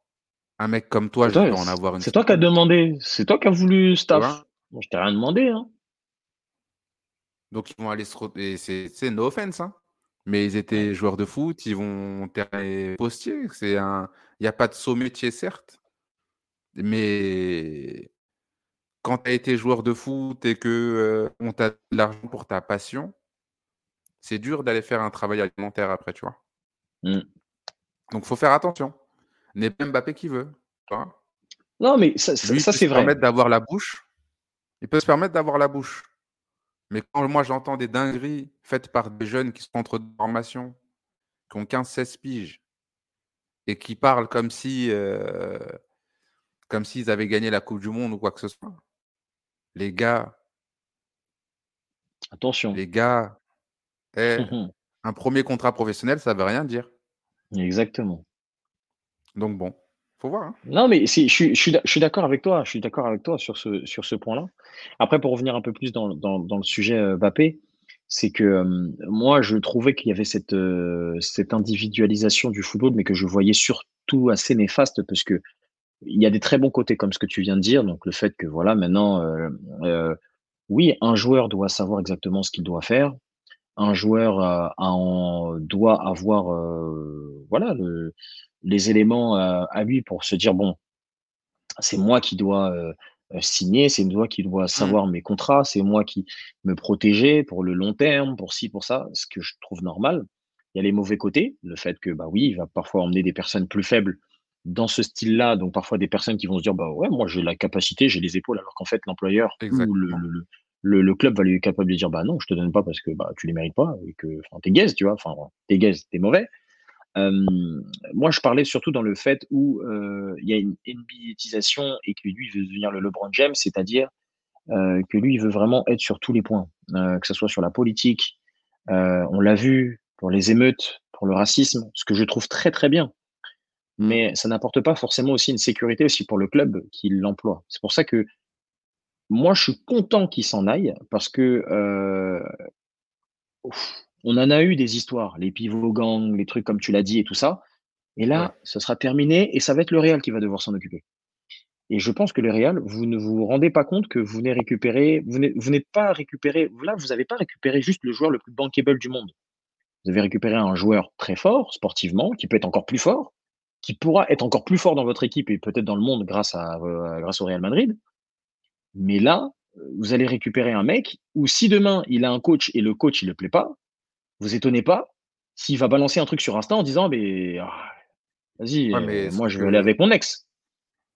Un mec comme toi, je toi, dois en avoir une. c'est toi qui as demandé. C'est toi qui as voulu staff. je t'ai rien demandé. Hein. Donc, ils vont aller se. C'est no offense, hein. Mais ils étaient joueurs de foot, ils vont terminer postier. C'est un... Il n'y a pas de saut métier, certes. Mais quand tu as été joueur de foot et que euh, on t'a de l'argent pour ta passion, c'est dur d'aller faire un travail alimentaire après, tu vois? Donc, mmh. Donc, faut faire attention. N'est pas Mbappé qui veut. non, mais ça, ça, ça c'est vrai. Permettre d'avoir la bouche. Il peut se permettre d'avoir la bouche. Mais quand moi j'entends des dingueries faites par des jeunes qui sont entre formation, qui ont 15-16 piges, et qui parlent comme si euh, comme s'ils avaient gagné la Coupe du Monde ou quoi que ce soit. Les gars. Attention. Les gars. Eh, un premier contrat professionnel, ça ne veut rien dire. Exactement. Donc bon, faut voir. Hein. Non, mais je, suis d'accord avec toi. Je suis d'accord avec toi sur ce, point-là. Après, pour revenir un peu plus dans, le sujet euh, Mbappé, c'est que euh, moi, je trouvais qu'il y avait cette, euh, cette individualisation du football, mais que je voyais surtout assez néfaste parce que il y a des très bons côtés comme ce que tu viens de dire. Donc le fait que voilà, maintenant, oui, un joueur doit savoir exactement ce qu'il doit faire. Un joueur doit avoir voilà les éléments à lui pour se dire bon, c'est moi qui dois euh, signer, c'est moi qui dois mmh. savoir mes contrats, c'est moi qui me protéger pour le long terme, pour ci, pour ça, ce que je trouve normal. Il y a les mauvais côtés, le fait que, bah oui, il va parfois emmener des personnes plus faibles dans ce style-là, donc parfois des personnes qui vont se dire, bah ouais, moi j'ai la capacité, j'ai les épaules, alors qu'en fait l'employeur ou le, le, club va lui être capable de dire, bah non, je te donne pas parce que bah, tu les mérites pas et que, t'es gaze, tu vois, enfin, t'es gaze, t'es mauvais moi, je parlais surtout dans le fait où il y a une NBAisation et que lui, il veut devenir le LeBron James, c'est-à-dire que lui, il veut vraiment être sur tous les points, que ce soit sur la politique, on l'a vu pour les émeutes, pour le racisme, ce que je trouve très très bien. Mais ça n'apporte pas forcément aussi une sécurité aussi pour le club qui l'emploie. C'est pour ça que moi, je suis content qu'il s'en aille parce que on en a eu des histoires, les pivots gangs, les trucs comme tu l'as dit et tout ça. Et là, ce sera terminé et ça va être le Real qui va devoir s'en occuper. Et je pense que le Real, vous ne vous rendez pas compte que vous venez récupérer, vous n'êtes pas récupéré, là, vous n'avez pas récupéré juste le joueur le plus bankable du monde. Vous avez récupéré un joueur très fort sportivement, qui peut être encore plus fort, qui pourra être encore plus fort dans votre équipe et peut-être dans le monde grâce, à, euh, grâce au Real Madrid. Mais là, vous allez récupérer un mec où si demain il a un coach et le coach il ne le plaît pas, vous étonnez pas s'il va balancer un truc sur Insta en disant mais ah, vas-y, euh, moi je vais aller avec mon ex.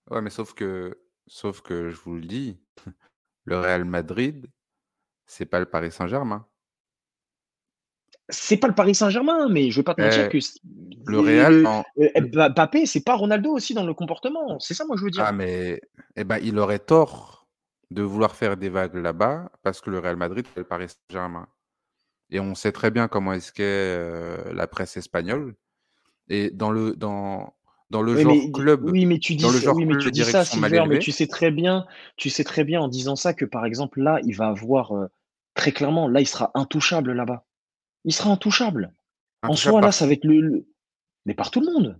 Ouais, mais sauf que sauf que je vous le dis, le Real Madrid, c'est pas le Paris Saint-Germain. C'est pas le Paris Saint-Germain, mais je vais pas te mentir eh, que le Real euh, eh, Mbappé, c'est pas Ronaldo aussi dans le comportement. C'est ça moi je veux dire. Ah mais eh ben, il aurait tort de vouloir faire des vagues là-bas parce que le Real Madrid c'est le Paris Saint-Germain. Et on sait très bien comment est-ce qu'est la presse espagnole. Et dans le, dans, dans le genre club, oui, mais tu dis, dans le genre oui, mais tu dis ça, Silver, mais tu sais très bien, tu sais très bien en disant ça que par exemple là, il va avoir très clairement, là, il sera intouchable là-bas. Il sera intouchable. en soi, là, ça va être le, mais par tout le monde.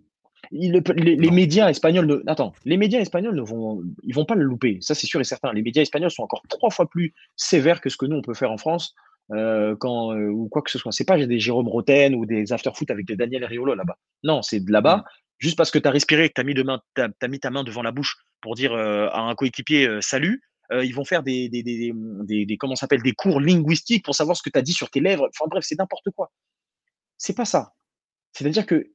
les, médias espagnols, ne... attends, les médias espagnols ne vont, ils vont pas le louper. Ça, c'est sûr et certain. Les médias espagnols sont encore trois fois plus sévères que ce que nous on peut faire en France euh, quand, euh, ou quoi que ce soit. C'est pas des Jérôme Roten ou des after-foot avec des Daniel Riolo là-bas. Non, c'est de là-bas. Mmh. Juste parce que tu as respiré, que tu as, mis, as, mis ta main devant la bouche pour dire euh, à un coéquipier salut, ils vont faire des, des, des, des comment s'appelle des cours linguistiques pour savoir ce que tu as dit sur tes lèvres. Enfin bref, c'est n'importe quoi. C'est pas ça. C'est-à-dire que,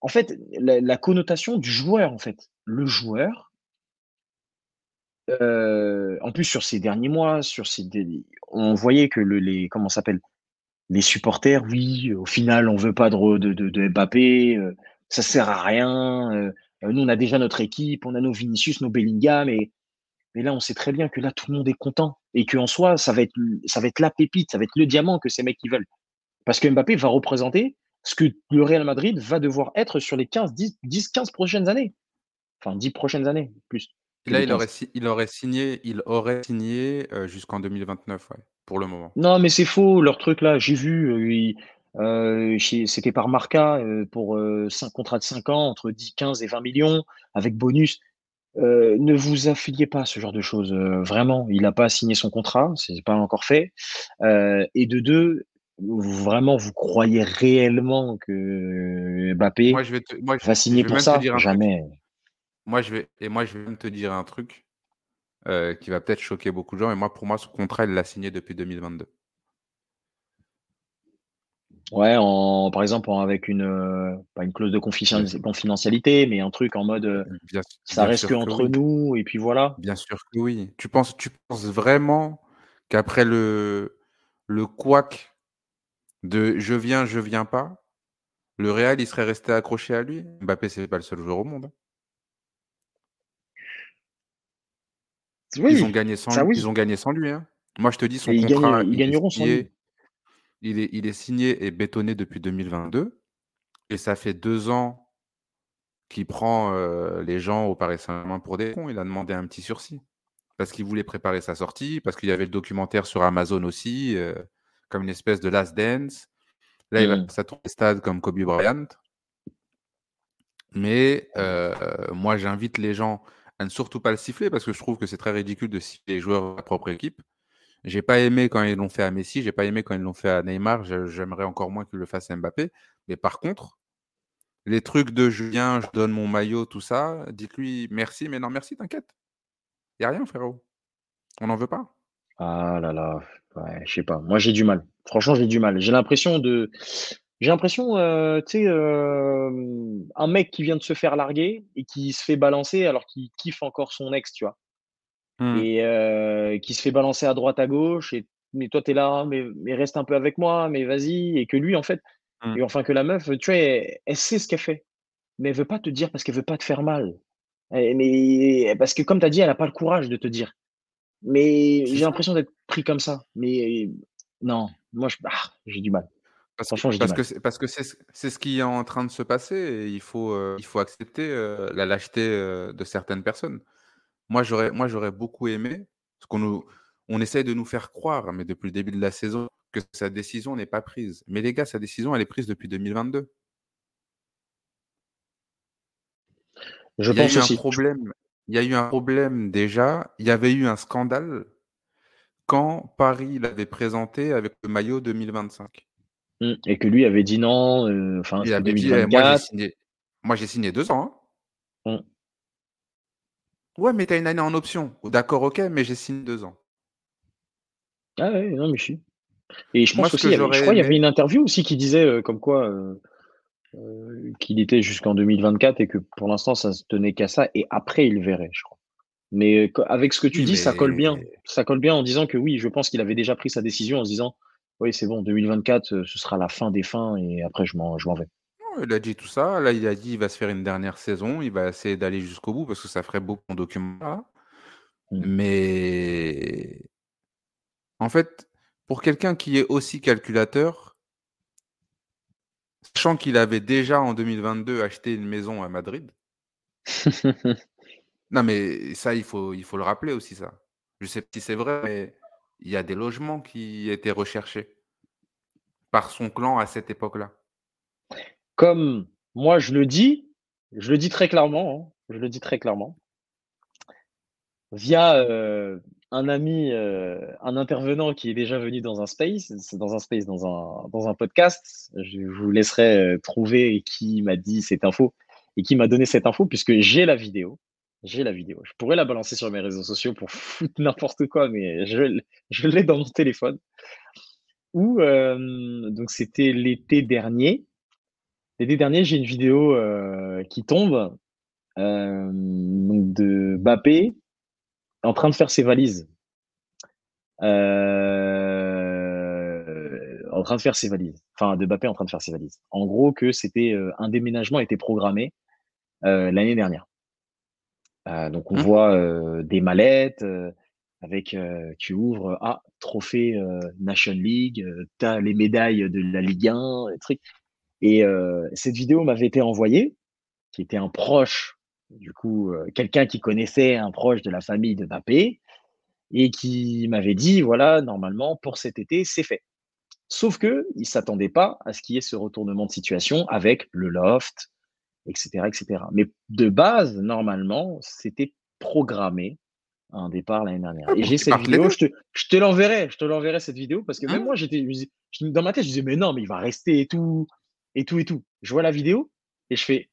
en fait, la, la, connotation du joueur, en fait, le joueur, en plus, sur ces derniers mois, sur ces on voyait que le, les comment s'appelle? Les supporters, oui, au final, on veut pas de, de, Mbappé, euh, ça sert à rien. Euh, nous, on a déjà notre équipe, on a nos Vinicius, nos Bellingham, mais, mais là, on sait très bien que là, tout le monde est content et qu'en soi, ça va être ça va être la pépite, ça va être le diamant que ces mecs qui veulent. Parce que Mbappé va représenter ce que le Real Madrid va devoir être sur les 15, 10, 10 15 prochaines années. Enfin, 10 prochaines années, plus là, il aurait, il aurait signé, il aurait signé jusqu'en 2029, ouais, pour le moment. Non, mais c'est faux, leur truc là. J'ai vu, c'était par Marca pour un contrat de 5 ans, entre 10, 15 et 20 millions, avec bonus. ne vous affiliez pas à ce genre de choses, vraiment. Il n'a pas signé son contrat, c'est pas encore fait. et de deux, vraiment, vous croyez réellement que Mbappé Moi, je vais moi, va signer pour ça? Jamais. Moi, je vais et moi, je vais même te dire un truc qui va peut-être choquer beaucoup de gens. Et moi, pour moi, ce contrat, il l'a signé depuis 2022. Ouais, en, par exemple, avec une, euh, pas une clause de confidentialité, mais un truc en mode, euh, ça reste que entre nous, et puis voilà. Bien sûr que oui. Tu penses, tu penses vraiment qu'après le, le couac de je viens, je viens pas, le Real, il serait resté accroché à lui? Mbappé, c'est pas le seul joueur au monde. Ils ont gagné sans lui. Ils ont gagné sans lui. Hein. Moi, je te dis, son contrat, ils gagneront sans lui. Il est, il est signé et bétonné depuis 2022. Et ça fait deux ans qu'il prend les gens au Paris Saint-Germain pour des cons. Il a demandé un petit sursis. Parce qu'il voulait préparer sa sortie, parce qu'il y avait le documentaire sur Amazon aussi, comme une espèce de last dance. Là, il va mmh. tourne les stades comme Kobe Bryant. Mais moi, j'invite les gens à ne surtout pas le siffler parce que je trouve que c'est très ridicule de siffler les joueurs de la propre équipe. J'ai pas aimé quand ils l'ont fait à Messi, j'ai pas aimé quand ils l'ont fait à Neymar, j'aimerais encore moins qu'ils le fassent à Mbappé. Mais par contre, les trucs de Julien, je donne mon maillot, tout ça, dites-lui merci, mais non merci, t'inquiète. Y a rien, frérot. On n'en veut pas. Ah là là, ouais, je sais pas. Moi, j'ai du mal. Franchement, j'ai du mal. J'ai l'impression de. J'ai l'impression, euh, tu sais, euh, un mec qui vient de se faire larguer et qui se fait balancer alors qu'il kiffe encore son ex, tu vois. Mmh. et qui se fait balancer à droite à gauche et mais toi tu es là mais, mais reste un peu avec moi mais vas-y et que lui en fait mmh. et enfin que la meuf tu vois elle, sait ce qu'elle fait mais elle veut pas te dire parce qu'elle veut pas te faire mal mais parce que comme tu as dit elle a pas le courage de te dire mais j'ai l'impression d'être pris comme ça mais non moi je ah, j'ai du mal parce, parce que parce que c'est ce qui est en train de se passer et il faut il faut accepter la lâcheté de certaines personnes moi, j'aurais, moi, j'aurais beaucoup aimé, parce qu'on nous, on essaye de nous faire croire, mais depuis le début de la saison, que sa décision n'est pas prise. Mais les gars, sa décision, elle est prise depuis 2022. Je il y a eu un problème. Il y a eu un problème déjà. Il y avait eu un scandale quand Paris l'avait présenté avec le maillot 2025. Mmh, et que lui avait dit non. Euh, enfin, il avait dit, «Eh, moi, j'ai signé, deux ans. Hein. Mmh. Ouais, mais tu as une année en option. D'accord, ok, mais j'ai signé deux ans. Ah ouais, non, mais je suis. Et je pense aussi, je crois qu'il y avait une interview aussi qui disait euh, comme quoi euh, euh, qu'il était jusqu'en 2024 et que pour l'instant ça se tenait qu'à ça et après il verrait, je crois. Mais avec ce que tu dis, ça colle bien. Ça colle bien en disant que oui, je pense qu'il avait déjà pris sa décision en se disant oui, c'est bon, 2024, ce sera la fin des fins et après je m'en vais il a dit tout ça. Là, il a dit il va se faire une dernière saison. Il va essayer d'aller jusqu'au bout parce que ça ferait beaucoup en document. Mmh. Mais en fait, pour quelqu'un qui est aussi calculateur, sachant qu'il avait déjà en 2022 acheté une maison à Madrid. non, mais ça, il faut, il faut le rappeler aussi, ça. Je sais pas si c'est vrai, mais il y a des logements qui étaient recherchés par son clan à cette époque-là? Comme moi je le dis, je le dis très clairement, hein, je le dis très clairement, via euh, un ami, euh, un intervenant qui est déjà venu dans un space, dans un space, dans un, podcast. Je vous laisserai euh, trouver qui m'a dit cette info et qui m'a donné cette info puisque j'ai la vidéo. J'ai la vidéo. Je pourrais la balancer sur mes réseaux sociaux pour foutre n'importe quoi, mais je, l'ai dans mon téléphone. Ou donc c'était l'été dernier. L'été dernier, j'ai une vidéo euh, qui tombe euh, de Bappé en train de faire ses valises. Euh, en train de faire ses valises. Enfin, de Bappé en train de faire ses valises. En gros, que c'était un déménagement était programmé l'année dernière. Donc on mmh. voit des mallettes avec tu ouvres ah trophée Nation League, tu as les médailles de la Ligue 1, les trucs. Et euh, cette vidéo m'avait été envoyée, qui était un proche, du coup, euh, quelqu'un qui connaissait un proche de la famille de Mbappé, et qui m'avait dit, voilà, normalement, pour cet été, c'est fait. Sauf que il s'attendait pas à ce qu'il y ait ce retournement de situation avec le loft, etc., etc. Mais de base, normalement, c'était programmé un départ l'année dernière. Et j'ai cette vidéo, je te, je te l'enverrai, je te l'enverrai cette vidéo parce que même hein? moi, j'étais dans ma tête, je disais, mais non, mais il va rester et tout, et tout, et tout. Je vois la vidéo et je fais,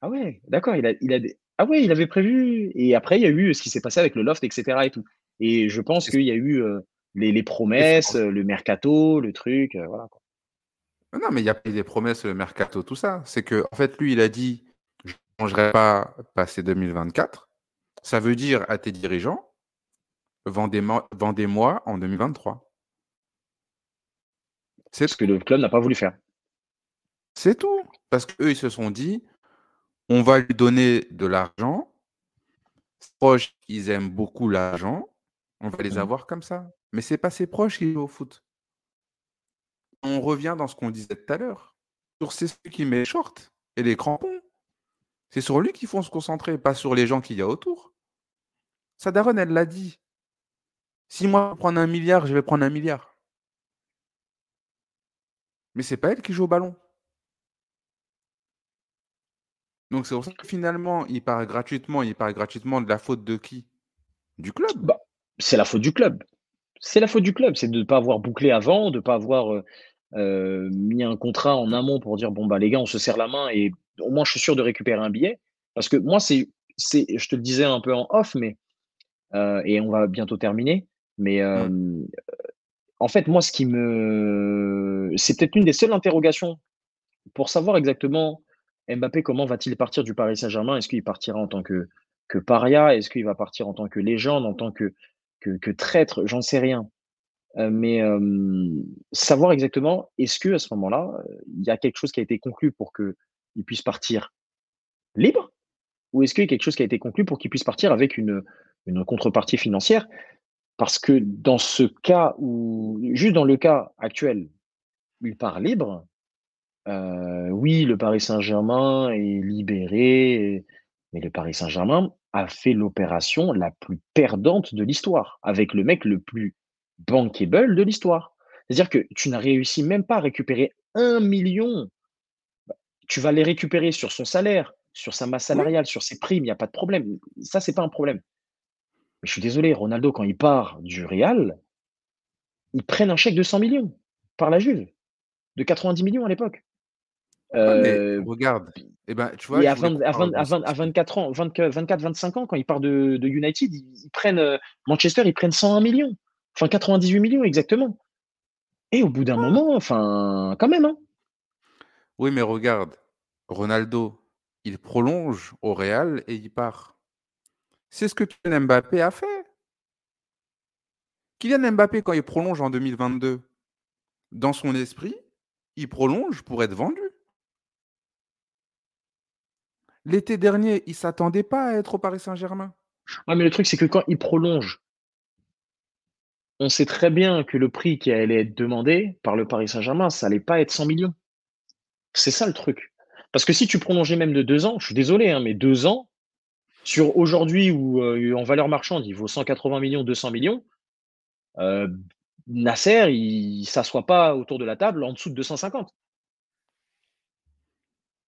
ah ouais, d'accord, il a, il a ah ouais, il avait prévu. Et après, il y a eu ce qui s'est passé avec le loft, etc. et tout. Et je pense qu'il y a eu euh, les, les, promesses, le mercato, le truc, euh, voilà. Non, mais il y a pas des promesses, le mercato, tout ça. C'est que, en fait, lui, il a dit, je ne changerai pas passer 2024. Ça veut dire à tes dirigeants, vendez-moi vendez en 2023. C'est ce que le club n'a pas voulu faire. C'est tout. Parce qu'eux, ils se sont dit, on va lui donner de l'argent. proches, ils aiment beaucoup l'argent. On va les mmh. avoir comme ça. Mais c'est pas ses proches qui jouent au foot. On revient dans ce qu'on disait tout à l'heure. Sur ceux qui met short et les crampons. C'est sur lui qu'il faut se concentrer, pas sur les gens qu'il y a autour. Sadaron, elle l'a dit. Si moi je prends un milliard, je vais prendre un milliard. Mais c'est pas elle qui joue au ballon. Donc c'est pour ça que finalement, il part gratuitement. Il part gratuitement de la faute de qui? Du club. Bah, c'est la faute du club. C'est la faute du club. C'est de ne pas avoir bouclé avant, de ne pas avoir euh, mis un contrat en amont pour dire bon bah les gars, on se serre la main et au moins je suis sûr de récupérer un billet. Parce que moi, c'est, c'est, je te le disais un peu en off, mais euh, et on va bientôt terminer. Mais en fait, moi, ce qui me, c'est peut-être une des seules interrogations pour savoir exactement Mbappé, comment va-t-il partir du Paris Saint-Germain? Est-ce qu'il partira en tant que, que paria? Est-ce qu'il va partir en tant que légende, en tant que, que, traître? J'en sais rien. Euh, mais savoir exactement, est-ce que à ce moment-là, il y a quelque chose qui a été conclu pour qu'il puisse partir libre? Ou est-ce qu'il y a quelque chose qui a été conclu pour qu'il puisse partir avec une, contrepartie financière? Parce que dans ce cas où, juste dans le cas actuel, il part libre, euh, oui, le Paris Saint-Germain est libéré, mais le Paris Saint-Germain a fait l'opération la plus perdante de l'histoire, avec le mec le plus bankable de l'histoire. C'est-à-dire que tu n'as réussi même pas à récupérer un million. Bah, tu vas les récupérer sur son salaire, sur sa masse salariale, sur ses primes, il n'y a pas de problème. Ça, c'est pas un problème. Mais je suis désolé, Ronaldo, quand il part du Real, ils prennent un chèque de 100 millions par la Juve, de 90 millions à l'époque. Euh, regarde, eh ben, tu vois, et à, 24 ans, 24-25 ans, quand ils partent de, United, ils, prennent euh, Manchester, ils prennent 101 millions, enfin 98 millions exactement. Et au bout d'un moment, enfin, quand même. Hein. Oui, mais regarde, Ronaldo, il prolonge au Real et il part. C'est ce que Kylian Mbappé a fait. Kylian Mbappé, quand il prolonge en 2022, dans son esprit, il prolonge pour être vendu. L'été dernier, il ne s'attendait pas à être au Paris Saint-Germain. Ah, mais le truc, c'est que quand il prolonge, on sait très bien que le prix qui allait être demandé par le Paris Saint-Germain, ça n'allait pas être 100 millions. C'est ça le truc. Parce que si tu prolongeais même de deux ans, je suis désolé, hein, mais deux ans, sur aujourd'hui où euh, en valeur marchande, il vaut 180 millions, 200 millions, euh, Nasser, il ne s'assoit pas autour de la table en dessous de 250.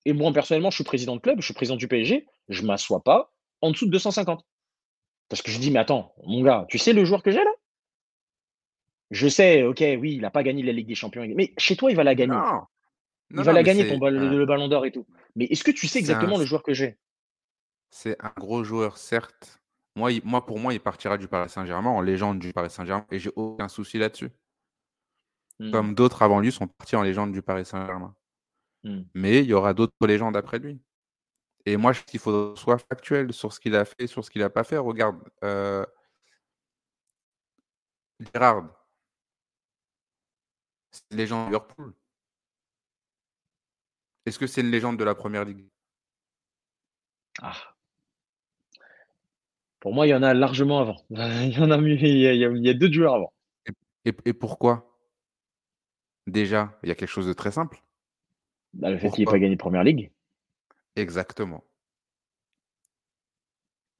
Et moi, personnellement, je suis président de club, je suis président du PSG, je ne m'assois pas en dessous de 250. Parce que je dis, mais attends, mon gars, tu sais le joueur que j'ai là? Je sais, ok, oui, il n'a pas gagné la Ligue des Champions, mais chez toi, il va la gagner. il va la gagner, ton le, ballon d'or et tout. Mais est-ce que tu sais exactement le joueur que j'ai? C'est un gros joueur, certes. Moi, moi, pour moi, il partira du Paris Saint-Germain en légende du Paris Saint-Germain et j'ai aucun souci là-dessus. Hmm. Comme d'autres avant lui sont partis en légende du Paris Saint-Germain. Mmh. Mais il y aura d'autres légendes après lui. Et moi, je pense qu'il faut soit factuel sur ce qu'il a fait, sur ce qu'il n'a pas fait. Regarde, euh... Gérard, c'est une légende de Liverpool. Est-ce que c'est une légende de la première ligue ah. Pour moi, il y en a largement avant. Il y en a, il y a, deux joueurs avant. et pourquoi? Déjà, il y a quelque chose de très simple. Bah, le fait qu'il n'ait pas gagné Première Ligue. Exactement.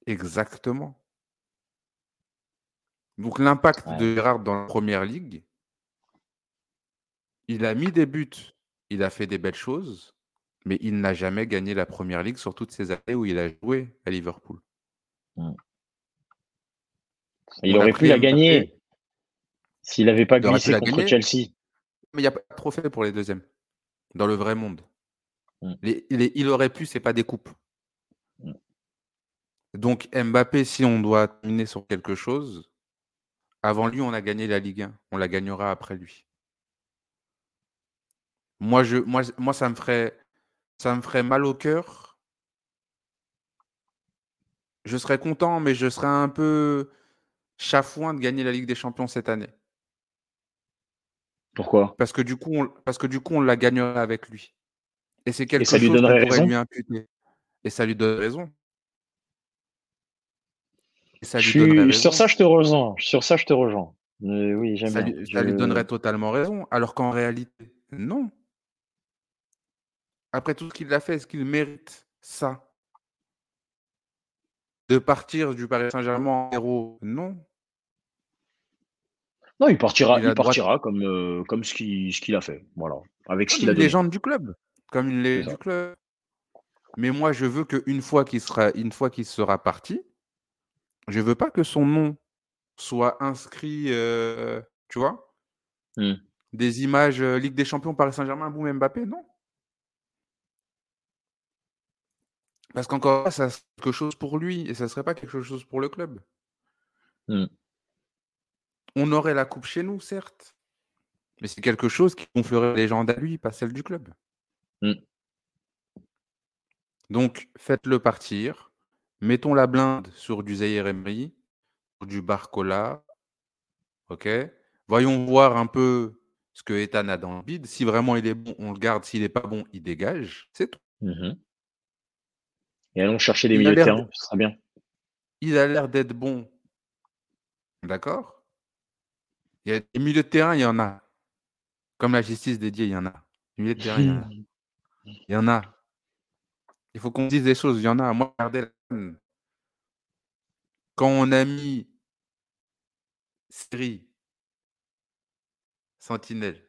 Exactement. Donc l'impact de Gérard dans la Première Ligue, il a mis des buts, il a fait des belles choses, mais il n'a jamais gagné la Première Ligue sur toutes ces années où il a joué à Liverpool. Hmm. Il aurait pu la gagner s'il n'avait pas glissé contre Chelsea. Mais il n'y a pas de trophée pour les deuxièmes dans le vrai monde. Hmm. il aurait pu, c'est pas des coupes. Hmm. Donc Mbappé, si on doit terminer sur quelque chose, avant lui, on a gagné la Ligue 1. On la gagnera après lui. Moi, je, moi, moi ça, me ferait, ça me ferait mal au cœur. Je serais content, mais je serais un peu chafouin de gagner la Ligue des Champions cette année. Pourquoi? Parce que, du coup, on, parce que du coup, on la gagnerait avec lui. Et c'est quelque chose lui donnerait raison? lui imputer. Et ça lui donne raison. Sur ça, je te rejoins. Sur ça, je te rejoins. oui, ça, lui, ça lui donnerait totalement raison. Alors qu'en réalité, non. Après tout ce qu'il a fait, est-ce qu'il mérite ça? De partir du Paris Saint-Germain en héros? Non. Non, il partira, il, partira comme, euh, comme ce qu'il ce a fait. Voilà. Avec ce qu'il a une légende du club. Comme une légende du club. Mais moi, je veux qu'une fois qu'il sera, une fois qu'il sera parti, je veux pas que son nom soit inscrit, euh, tu vois, mmh. des images euh, Ligue des Champions, Paris Saint-Germain, boum, Mbappé, non. Parce qu'encore ça serait quelque chose pour lui et ça serait pas quelque chose pour le club. Mmh. On aurait la coupe chez nous, certes, mais c'est quelque chose qui gonflerait les gens à lui, pas celle du club. Mmh. Donc, faites-le partir. Mettons la blinde sur du Zaire Emery, sur du Barcola. OK? Voyons voir un peu ce que Ethan a dans le bide. Si vraiment il est bon, on le garde. S'il n'est pas bon, il dégage. C'est tout. Mmh Et allons chercher des milieux de terrain, ce sera bien. Il a l'air d'être bon. D'accord? Il y a des milieux de terrain, il y en a. Comme la justice dédiée, il y en a. Des milieux de terrain, il y en a. Il y en a. Il faut qu'on dise des choses. Il y en a. Moi, regardez quand on a mis série Sentinelle,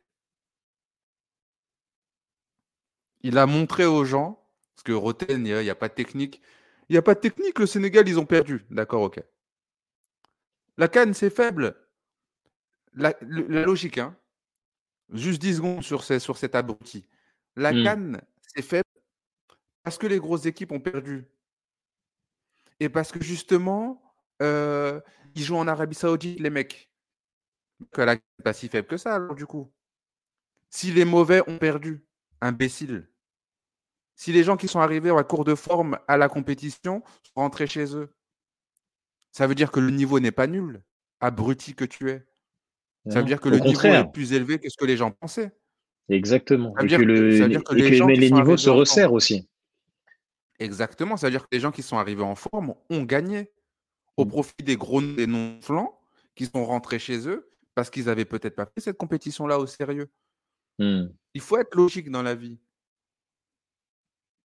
il a montré aux gens, parce que Roten, il n'y a, pas de technique. Il n'y a pas de technique, le Sénégal, ils ont perdu. D'accord, ok. La canne, c'est faible. La, logique, hein. Juste 10 secondes sur, sur cet abruti. La mmh. canne, c'est faible parce que les grosses équipes ont perdu. Et parce que justement, ils jouent en Arabie Saoudite, les mecs. Que la pas si faible que ça, alors du coup. Si les mauvais ont perdu, imbécile. Si les gens qui sont arrivés à court de forme à la compétition sont rentrés chez eux, ça veut dire que le niveau n'est pas nul, abruti que tu es. Ça veut dire que le niveau est plus élevé que ce que les gens pensaient. Exactement. et que, les, niveaux se resserrent aussi. Exactement, ça veut dire que les gens qui sont arrivés en forme ont gagné au mmh. profit des gros des non-flancs qui sont rentrés chez eux parce qu'ils n'avaient peut-être pas pris cette compétition-là au sérieux. Mmh. Il faut être logique dans la vie.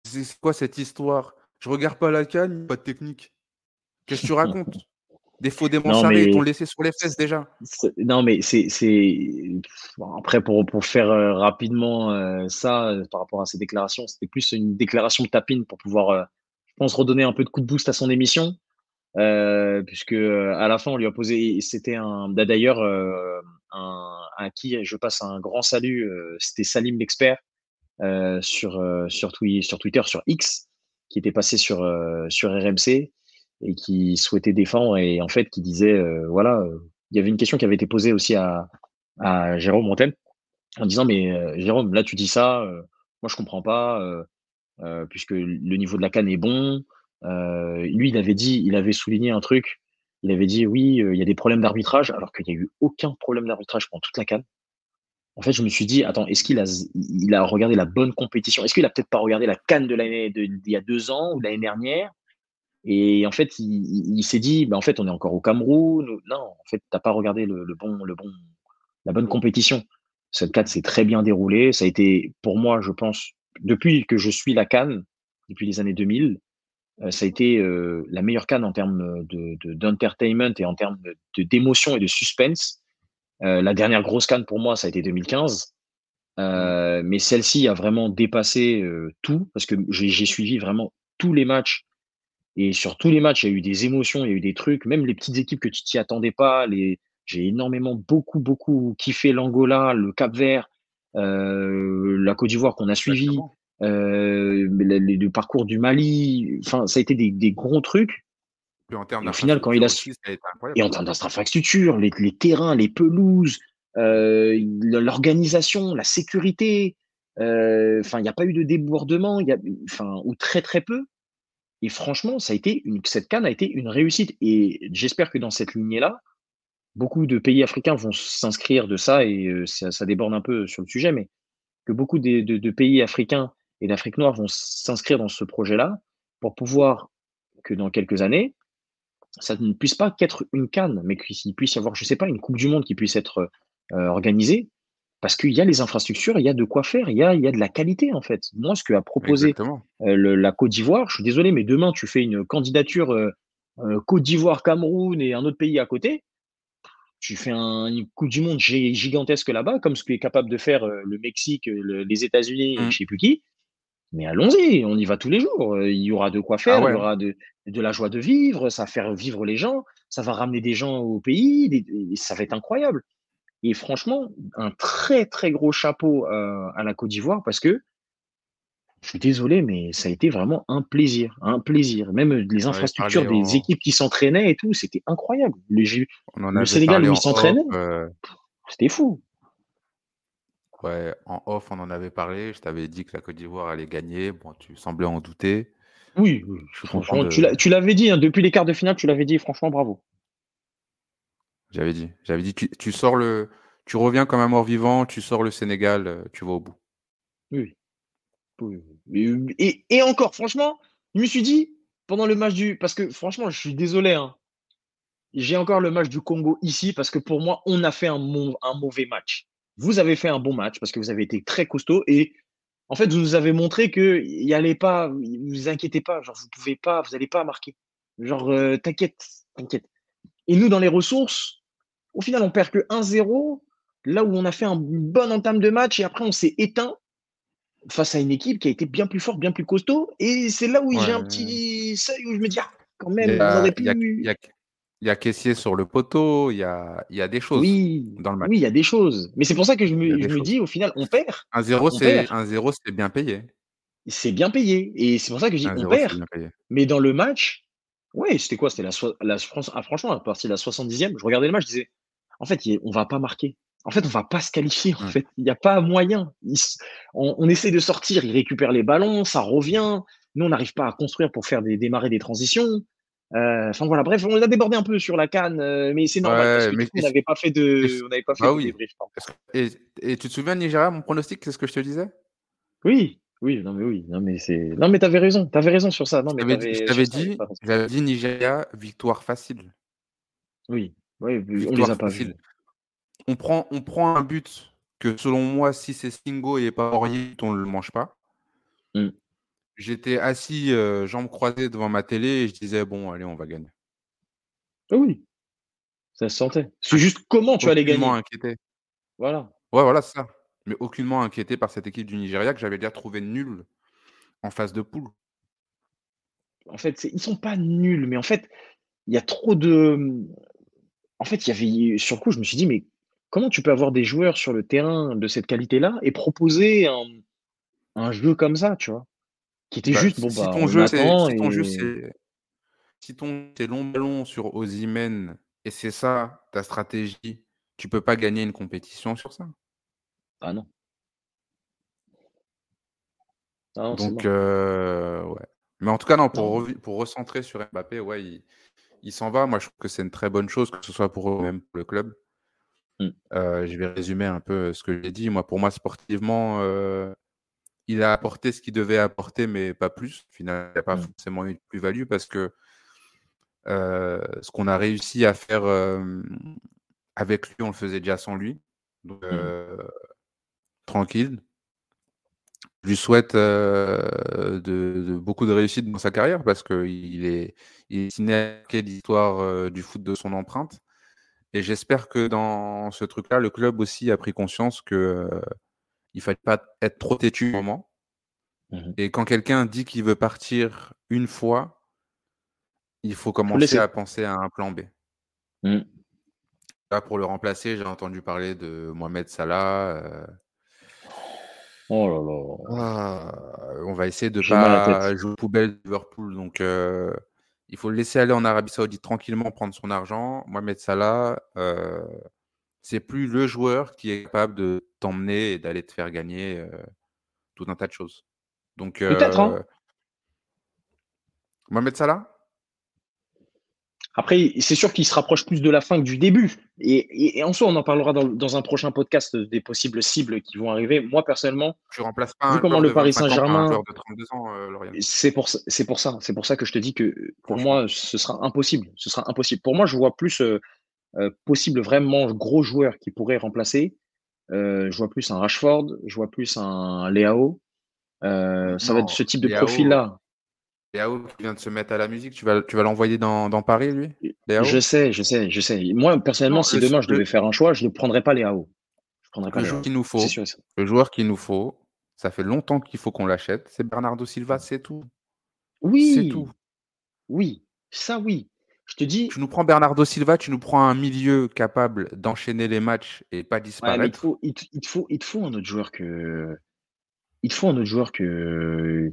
C'est quoi cette histoire? Je regarde pas la canne, pas de technique. Qu'est-ce que tu racontes? Des faux démonsarés, ils t'ont laissé sur les fesses déjà. Non, mais c'est. Après, pour, pour faire euh, rapidement euh, ça, euh, par rapport à ces déclarations, c'était plus une déclaration de tapine pour pouvoir, je pense, redonner un peu de coup de boost à son émission. puisque à la fin, on lui a posé. C'était un. D'ailleurs, un, à qui je passe un grand salut, c'était Salim l'expert sur, sur, sur Twitter, sur X, qui était passé sur, sur RMC et qui souhaitait défendre et en fait qui disait euh, voilà euh, il y avait une question qui avait été posée aussi à, à Jérôme Montel en disant mais euh, Jérôme là tu dis ça moi je comprends pas puisque le niveau de la canne est bon. Lui il avait dit il avait souligné un truc. Il avait dit oui il y a des problèmes d'arbitrage alors qu'il n'y a eu aucun problème d'arbitrage pendant toute la canne en fait, je me suis dit, attends, est-ce qu'il a, il a regardé la bonne compétition? Est-ce qu'il a peut-être pas regardé la canne de l'année d'il y a deux ans ou l'année dernière? Et en fait, il, s'est dit, bah, en fait, on est encore au Cameroun. Non, en fait, t'as pas regardé le, bon, le bon, la bonne compétition. Cette CAN s'est très bien déroulée. Ça a été, pour moi, je pense, depuis que je suis la Cannes, depuis les années 2000, euh, ça a été euh, la meilleure Cannes en termes d'entertainment de, et en termes d'émotion et de suspense. Euh, la dernière grosse Cannes pour moi, ça a été 2015. mais celle-ci a vraiment dépassé tout parce que j'ai suivi vraiment tous les matchs Et sur tous les matchs, il y a eu des émotions, il y a eu des trucs, même les petites équipes que tu t'y attendais pas. Les... J'ai énormément, beaucoup, beaucoup kiffé l'Angola, le Cap-Vert, euh, la Côte d'Ivoire qu'on a suivi, euh, le, parcours du Mali. Enfin, ça a été des, des gros trucs. En au final, quand il a et en termes d'infrastructure, les, les, terrains, les pelouses, euh, l'organisation, la sécurité, euh, enfin, il n'y a pas eu de débordement, y a, ou très très peu. Et franchement, ça a été une, cette canne a été une réussite. Et j'espère que dans cette lignée-là, beaucoup de pays africains vont s'inscrire de ça, et euh, ça, déborde un peu sur le sujet, mais que beaucoup de, pays africains et d'Afrique noire vont s'inscrire dans ce projet-là pour pouvoir que dans quelques années, ça ne puisse pas qu'être une canne, mais qu'il puisse y avoir, je ne sais pas, une Coupe du Monde qui puisse être euh, organisée, parce qu'il y a les infrastructures, il y a de quoi faire, il y a, il y a de la qualité en fait. Moi, ce que a proposé euh, la Côte d'Ivoire, je suis désolé, mais demain tu fais une candidature Côte d'Ivoire, Cameroun et un autre pays à côté, tu fais un, une Coupe du Monde gigantesque là-bas, comme ce qu'est capable de faire euh, le Mexique, les États-Unis, je mmh. je sais plus qui. Mais allons-y, on y va tous les jours. Il y aura de quoi faire, ah il y aura de, de, la joie de vivre, ça va faire vivre les gens, ça va ramener des gens au pays, ça va être incroyable. Et franchement, un très très gros chapeau euh, à la Côte d'Ivoire parce que je suis désolé, mais ça a été vraiment un plaisir, un plaisir. Même les infrastructures des équipes qui s'entraînaient et tout, c'était incroyable. le Sénégal où ils s'entraînaient, euh, c'était fou. Ouais, en off, on en avait parlé. Je t'avais dit que la Côte d'Ivoire allait gagner. Bon, tu semblais en douter. Oui, franchement, tu l'avais dit, hein, depuis les quarts de finale, tu l'avais dit, franchement, bravo. J'avais dit, j'avais dit, tu, sors le, tu reviens comme un mort vivant, tu sors le Sénégal, euh, tu vas au bout. Oui. Et, encore, franchement, je me suis dit, pendant le match du. Parce que franchement, je suis désolé. Hein, j'ai encore le match du Congo ici parce que pour moi, on a fait un, un mauvais match. Vous avez fait un bon match parce que vous avez été très costaud et en fait, vous nous avez montré que y allait pas, vous inquiétez pas, genre vous pouvez pas, vous allez pas marquer. Genre euh, t'inquiète, t'inquiète. Et nous, dans les ressources, au final, on perd que 1-0, là où on a fait un bon entame de match et après on s'est éteint face à une équipe qui a été bien plus forte, bien plus costaud. Et c'est là où j'ai un petit seuil où je me dis, ah, quand même, on aurait pu. Il y a Caissier sur le poteau, il y a, il y a des choses oui, dans le match. Oui, il y a des choses. Mais c'est pour ça que je me, je me dis, au final, on perd. 1-0, c'est bien payé. C'est bien payé. Et c'est pour ça que je dis, on perd. Mais dans le match, ouais, c'était quoi? C'était la, la, France. Ah, franchement, à partir de la 70e, je regardais le match, je disais, en fait, on va pas marquer. En fait, on va pas se qualifier. En fait, il n'y a pas moyen. on, essaie de sortir, il récupère les ballons, ça revient. Nous, on n'arrive pas à construire pour faire des, démarrer des transitions. Euh, enfin voilà, bref, on a débordé un peu sur la canne, euh, mais c'est normal parce que on n'avait pas fait de, on n'avait pas fait bah oui. Et, et, tu te souviens Nigeria, mon pronostic, qu'est-ce que je te disais? Oui, oui, non mais oui, non mais c'est, non mais t'avais raison, t'avais raison sur ça. Non mais je t'avais dit, j'avais dit Nigeria, victoire facile. Oui, oui, on les a pas vus on prend, on prend un but que selon moi, si c'est Stingo et pas Aurier, on ne le mange pas. Mmh. J'étais assis, euh, jambes croisées devant ma télé et je disais, bon, allez, on va gagner. Ah oui, ça se sentait. C'est juste comment tu allais gagner? Aucunement inquiété. Voilà. Ouais, voilà, c'est ça. Mais aucunement inquiété par cette équipe du Nigeria que j'avais déjà trouvé nulle en phase de poule. En fait, ils sont pas nuls, mais en fait, il y a trop de. En fait, il y avait. Sur le coup, je me suis dit, mais comment tu peux avoir des joueurs sur le terrain de cette qualité-là et proposer un, jeu comme ça, tu vois? Qui était bah, juste, bon, si bah, ton jeu, si ton jeu, c'est si ton long ballon sur Ozymen et c'est ça ta stratégie, tu peux pas gagner une compétition sur ça. Ah non. Ah Donc, euh, ouais. Mais en tout cas, non, pour, pour recentrer sur Mbappé, ouais, il, il s'en va. Moi, je trouve que c'est une très bonne chose, que ce soit pour eux-mêmes, pour le club. Mmh. je vais résumer un peu ce que j'ai dit. Moi, pour moi, sportivement, il a apporté ce qu'il devait apporter, mais pas plus. Au final, il n'y a pas mmh. forcément eu de plus-value parce que ce qu'on a réussi à faire avec lui, on le faisait déjà sans lui. Donc, mmh. tranquille. Je lui souhaite de, beaucoup de réussite dans sa carrière parce qu'il est, il est l'histoire du foot de son empreinte. Et j'espère que dans ce truc-là, le club aussi a pris conscience que euh, il fallait pas être trop têtu au moment. Mmh et quand quelqu'un dit qu'il veut partir une fois, il faut commencer à penser à un plan B. Mmh. Là, pour le remplacer, j'ai entendu parler de Mohamed Salah. euh, Oh là là. ah, on va essayer de pas jouer poubelle de Liverpool. Donc, euh, il faut le laisser aller en Arabie Saoudite tranquillement, prendre son argent. Mohamed Salah, euh, c'est plus le joueur qui est capable de t'emmener et d'aller te faire gagner euh, tout un tas de choses. Donc, Peut-être, hein. euh, Mohamed Salah? Après, c'est sûr qu'il se rapproche plus de la fin que du début. Et, et- et en soi, on en parlera dans, dans un prochain podcast des possibles cibles qui vont arriver. Moi, personnellement, Tu remplaces pas Vu un comment le Paris 25 ans par un Saint-Germain- joueur de 32 ans, euh, c'est pour, ça- c'est pour ça. C'est pour ça que je te dis que pour moi, ce sera impossible. Ce sera impossible. Pour moi, je vois plus euh, euh, possible vraiment gros joueurs qui pourraient remplacer. Euh, je vois plus un Rashford, je vois plus un Léao. Euh, ça va être ce type de Léao, profil-là. Léao qui vient de se mettre à la musique, tu vas, tu vas l'envoyer dans, dans Paris, lui Léao Je sais, je sais, je sais. Moi, personnellement, Non, si demain je le- devais faire un choix, je ne prendrais pas Léao. Je prendrais pas Le joueur qu'il nous faut, C'est sûr le joueur qu'il nous faut, ça fait longtemps qu'il faut qu'on l'achète, c'est Bernardo Silva, c'est tout. C'est Oui, tout. oui, ça oui. Je te dis, Tu nous prends Bernardo Silva, tu nous prends un milieu capable d'enchaîner les matchs et pas ouais, mais il te disparaître. faut, il te, il te faut, il te faut un autre joueur que, il te faut un autre joueur que,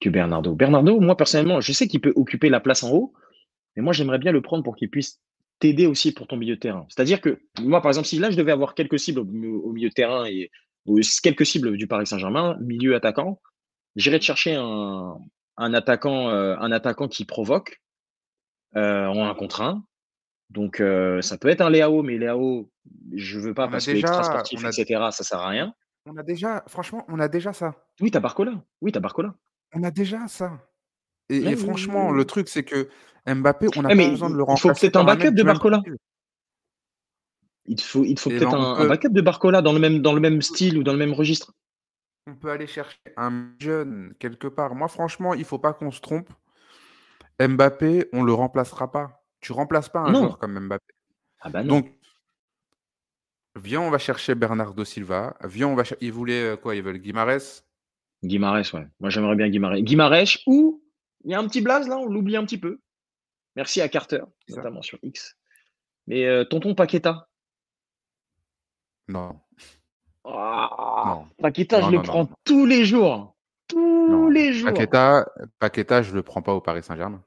que Bernardo. Bernardo, moi personnellement, je sais qu'il peut occuper la place en haut, mais moi j'aimerais bien le prendre pour qu'il puisse t'aider aussi pour ton milieu de terrain. C'est-à-dire que moi, par exemple, si là je devais avoir quelques cibles au, mi- au milieu de terrain et ou quelques cibles du Paris Saint-Germain, milieu attaquant, j'irais te chercher un, un attaquant, euh, un attaquant qui provoque euh, en un contre un. Donc euh, ça peut être un Léao, mais Léao, je veux pas On a parce que déjà- extra sportif, a- etc. Ça sert à rien. On a déjà, franchement, on a déjà ça. Oui, t'as Barcola. Oui, t'as Barcola. On a déjà ça. Et, Oui, et oui, franchement, oui, le truc, c'est que Mbappé, on n'a Eh, pas mais besoin de le il faut remplacer peut-être un backup de Barcola. style. Il faut, il faut peut-être ben, un, un backup de Barcola dans le même, dans le même style ou dans le même registre. On peut aller chercher un jeune quelque part. Moi, franchement, il faut pas qu'on se trompe. Mbappé, on le remplacera pas. Tu remplaces pas un Non. joueur comme Mbappé. Ah bah non. Donc, viens, on va chercher Bernardo Silva. Viens, on va cher- Ils voulaient euh, quoi Ils veulent Guimarès Guimarães, ouais. Moi, j'aimerais bien Guimarães. Guimarães ou il y a un petit blaze là, on l'oublie un petit peu. Merci à Carter, notamment sur X. Mais euh, tonton Paqueta. Non. Ah, Non. Paqueta, Non, je le non, prends tous les jours. Tous Non. les jours. Paqueta, Paqueta, je le prends pas au Paris Saint-Germain.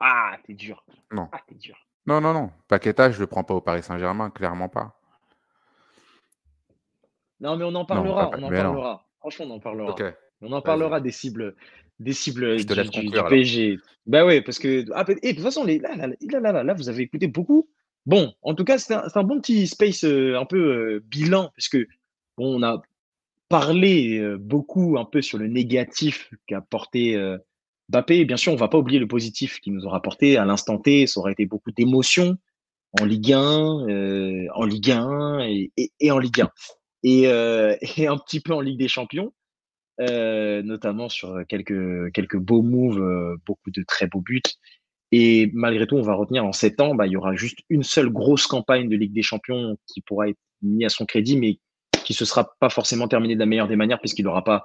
Ah, t'es dur. Non. Ah, t'es dur. Non, non, non. Paqueta, je le prends pas au Paris Saint-Germain, clairement pas. Non, mais on en parlera. pas- on en non. parlera. Franchement, on en parlera. Ok. On en parlera des cibles, des cibles Je te du, du- du. PSG. Bah ouais, parce que ah, et de toute façon, les, là, là, là, là, là, là, vous avez écouté beaucoup. Bon, en tout cas, c'est un, c'est un bon petit space euh, un peu euh, bilan, parce que bon, on a parlé euh, beaucoup un peu sur le négatif qu'a porté euh, Mbappé. Bien sûr, on va pas oublier le positif qu'il nous aura apporté à l'instant T. Ça aurait été beaucoup d'émotions en Ligue 1, euh, en Ligue 1 et, et- et en Ligue 1 et, euh, et un petit peu en Ligue des Champions euh, notamment sur quelques, quelques beaux moves, euh, beaucoup de très beaux buts. Et malgré tout, on va retenir en sept ans, bah, il y aura juste une seule grosse campagne de Ligue des Champions qui pourra être mise à son crédit, mais qui se sera pas forcément terminée de la meilleure des manières, puisqu'il n'aura pas,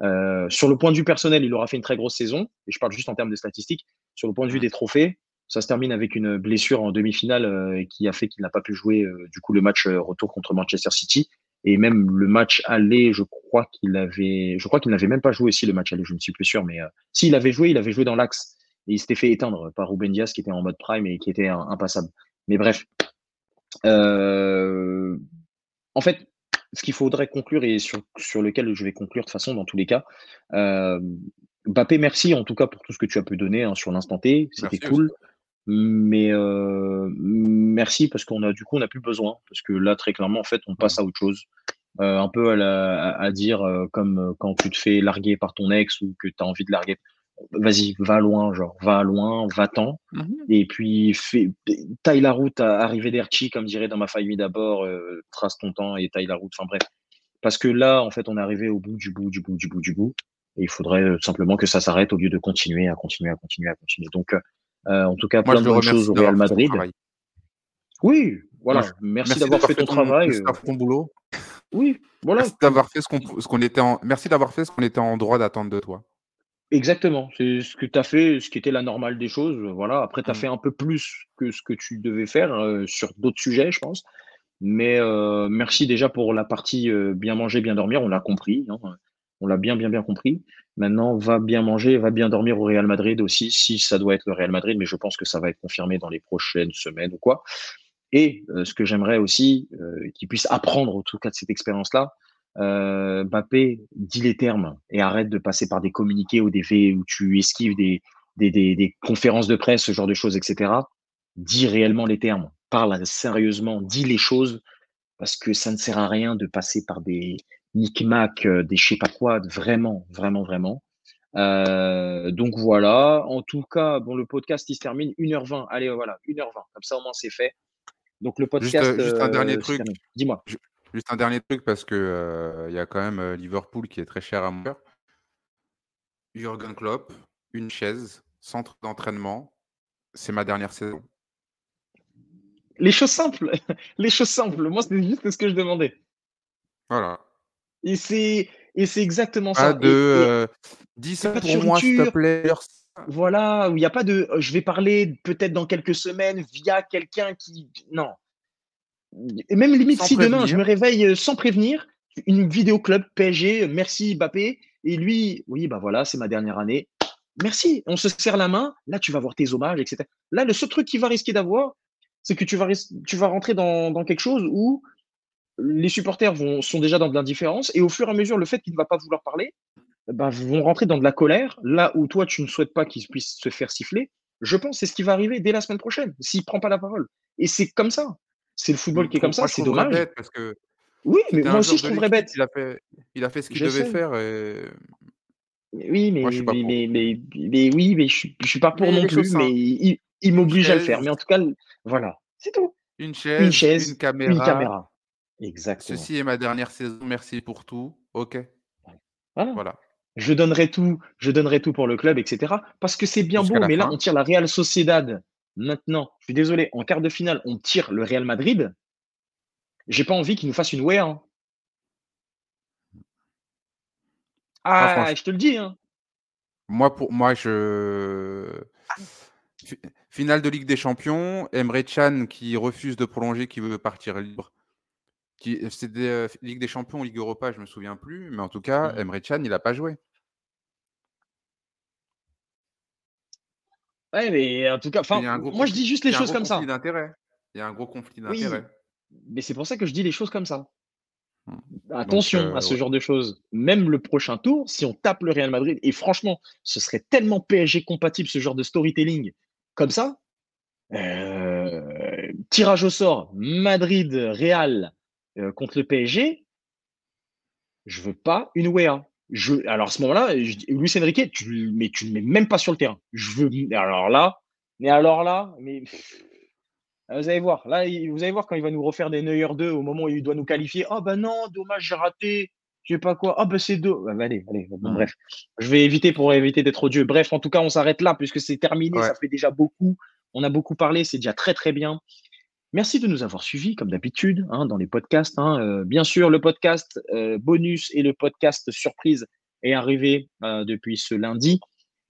euh, sur le point de vue personnel, il aura fait une très grosse saison, et je parle juste en termes de statistiques. Sur le point de vue des trophées, ça se termine avec une blessure en demi-finale euh, qui a fait qu'il n'a pas pu jouer euh, du coup le match retour contre Manchester City. Et même le match aller, je crois qu'il avait, je crois qu'il n'avait même pas joué aussi le match aller, je ne suis plus sûr, mais s'il avait joué, il avait joué dans l'axe et il s'était fait éteindre par Ruben Diaz qui était en mode prime et qui était impassable. Mais bref, en fait, ce qu'il faudrait conclure et sur, sur lequel je vais conclure de toute façon dans tous les cas, euh, Mbappé, merci en tout cas pour tout ce que tu as pu donner hein, sur l'instant T, c'était cool. Mais euh, merci parce qu'on a du coup on n'a plus besoin parce que là très clairement en fait on passe à autre chose. Euh, un peu à, la, à, à dire euh, comme quand tu te fais larguer par ton ex ou que tu as envie de larguer. Vas-y, va loin, genre, va loin, va-t'en. Mhm. Et puis, fais, taille la route à Arrivederci, comme dirait dans ma famille d'abord, euh, trace ton temps et taille la route. Enfin bref. Parce que là, en fait, on est arrivé au bout du bout, du bout, du bout, du bout. Et il faudrait euh, simplement que ça s'arrête au lieu de continuer à continuer, à continuer, à continuer. Donc, euh, en tout cas, Moi, plein de bonnes choses au Real Madrid. Oui, voilà. Moi, merci, d'avoir fait ton travail. ton boulot. Oui, voilà. Merci d'avoir fait ce qu'on ce qu'on était en merci d'avoir fait ce qu'on était en droit d'attendre de toi. Exactement, c'est ce que tu as fait, ce qui était la normale des choses, voilà. Après, tu as Mmh. fait un peu plus que ce que tu devais faire, heu, sur d'autres sujets, je pense. Mais, heu, merci déjà pour la partie, bien manger, bien dormir, on l'a compris, hein, on l'a bien, bien, bien compris. Maintenant, va bien manger, va bien dormir au Real Madrid aussi, si ça doit être le Real Madrid, mais je pense que ça va être confirmé dans les prochaines semaines ou quoi. Et ce que j'aimerais aussi, heu, qu'il puisse apprendre en tout cas de cette expérience-là, Mbappé, dis les termes et arrête de passer par des communiqués ou des faits où tu esquives des des des des conférences de presse, ce genre de choses et cetera. Dis réellement les termes, parle sérieusement, dis les choses parce que ça ne sert à rien de passer par des micmacs, heu, des je sais pas quoi, vraiment, vraiment, vraiment. Heu, donc voilà, en tout cas, bon le podcast il se termine 1:20. Allez, voilà, 1:20, comme ça au moins c'est fait. Donc le Juste, podcast, heu, juste un dernier truc. Dis-moi? Ju juste un dernier truc parce que, heu, il y a quand même, heu, Liverpool qui est très cher à mon cœur. Jürgen Klopp, une chaise, centre d'entraînement, c'est ma dernière saison. Les choses simples, les choses simples. Moi, c'est juste ce que je demandais. Voilà. Et c'est et c'est exactement ça de, et et heu: «Dis ça pas de pour moi s'il te plaît». voilà, il y a pas de, je vais parler peut-être dans quelques semaines via quelqu'un qui non. Et même limite Sans si demain je me réveille, heu, sans prévenir, une vidéo club PSG, merci Mbappé et lui, oui, bah, voilà, c'est ma dernière année. Merci, on se serre la main, là tu vas voir tes hommages et cetera. Là, le seul truc qu'il va risquer d'avoir, c'est que tu vas tu vas rentrer dans dans quelque chose où les supporters vont sont déjà dans de l'indifférence et au fur et à mesure, le fait qu'il ne va pas vouloir parler, bah, vont rentrer dans de la colère, là où toi tu ne souhaites pas qu'il puisse se faire siffler. Je pense que c'est ce qui va arriver dès la semaine prochaine, s'il prend pas la parole et c'est comme ça. C'est le football qui est comme ça, moi c'est dommage. bête parce que Oui, mais moi aussi je trouverais bête. il a fait il a fait ce qu'il devait sais. faire et Oui, moi mais pas mais mais mais mais oui, mais je suis je suis pas pour non plus, mais il il une m'oblige à le faire. Mais en tout cas, voilà, c'est tout. une Une chaise, une chaise, une caméra, caméra. Exactement. ceci est ma dernière saison, merci pour tout, OK, Voilà. voilà, Je donnerai tout je donnerai tout pour le club et cetera, parce que c'est bien beau, mais là, on tire la Real Sociedad. Maintenant, je suis désolé, en quart de finale, on tire le Real Madrid. J'ai pas envie qu'il nous fasse une ouais, hein. Moi Ah, franchement je te le dis, hein. moi pour moi je fi finale de Ligue des Champions, Emre Can qui refuse de prolonger, qui veut partir libre, qui c'était, heu, Ligue des Champions Ligue Europa, je me souviens plus, mais en tout cas, Mmh Emre Can, il a pas joué. Ouais, mais en tout cas, moi, je dis juste il les y a un choses gros comme conflit ça. Il y a un gros conflit Oui, d'intérêts. mais c'est pour ça que je dis les choses comme ça. Mmh. Donc Attention à ce ouais. genre de choses. Même le prochain tour, si on tape le Real Madrid, et franchement, ce serait tellement PSG compatible ce genre de storytelling comme ça. euh, tirage au sort, Madrid, Real euh, contre le PSG, je veux pas une WEA. Je, alors à ce moment-là, je Luis Enrique, tu, mais tu ne mets même pas sur le terrain. Je veux. Alors là, mais alors là, mais ah, Vous allez voir, là, vous allez voir quand il va nous refaire des Neuer 2 au moment où il doit nous qualifier. Ah bah non, dommage, j'ai raté. Je sais pas quoi. Ah bah c'est deux. Bah, bah, allez, allez, bon bref. Je vais éviter pour éviter d'être odieux. Bref, en tout cas, on s'arrête là puisque c'est terminé. Ouais. Ça fait déjà beaucoup. On a beaucoup parlé, c'est déjà très très bien. Merci de nous avoir suivis, comme d'habitude, hein, dans les podcasts. hein. Euh, bien sûr, le podcast euh, bonus et le podcast surprise est arrivé euh, depuis ce lundi.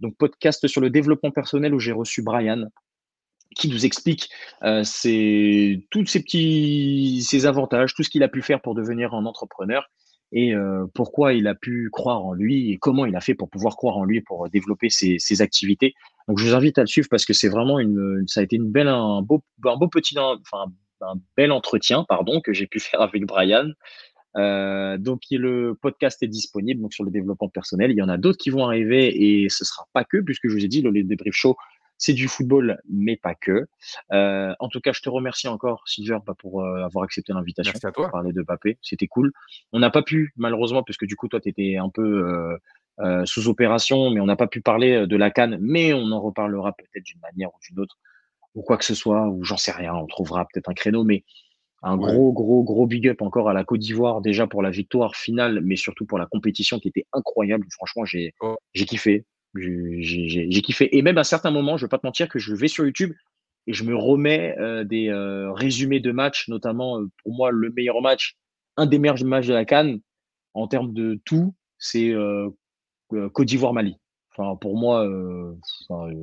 Donc, podcast sur le développement personnel où j'ai reçu Brian, qui nous explique ses, tous ces petits ses avantages, tout ce qu'il a pu faire pour devenir un entrepreneur et pourquoi il a pu croire en lui et comment il a fait pour pouvoir croire en lui pour développer ses, activités. Donc je vous invite à le suivre parce que c'est vraiment une, ça a été une belle, un beau, un beau petit, enfin un bel entretien, pardon, que j'ai pu faire avec Brian. Donc le podcast est disponible donc sur le développement personnel. Il y en a d'autres qui vont arriver et ce sera pas que, puisque je vous ai dit, le débrief show, c'est du football, mais pas que. Euh, en tout cas, je te remercie encore, Silver, bah, pour euh, avoir accepté l'invitation Merci à pour toi. parler de Papé. C'était cool. On n'a pas pu, malheureusement, parce que du coup, toi, tu étais un peu euh, euh, sous opération, mais on n'a pas pu parler de la canne, mais on en reparlera peut-être d'une manière ou d'une autre, ou quoi que ce soit, ou j'en sais rien, on trouvera peut-être un créneau, mais un gros, gros, gros big up encore à la Côte d'Ivoire, déjà pour la victoire finale, mais surtout pour la compétition qui était incroyable. Franchement, j'ai Oh. j'ai kiffé. J'ai kiffé. Et même à certains moments, je vais pas te mentir, que je vais sur YouTube et je me remets euh, des euh, résumés de matchs, notamment euh, pour moi, le meilleur match, un des meilleurs matchs de la Cannes en termes de tout, c'est Côte d'Ivoire-Mali. Enfin, pour moi, euh,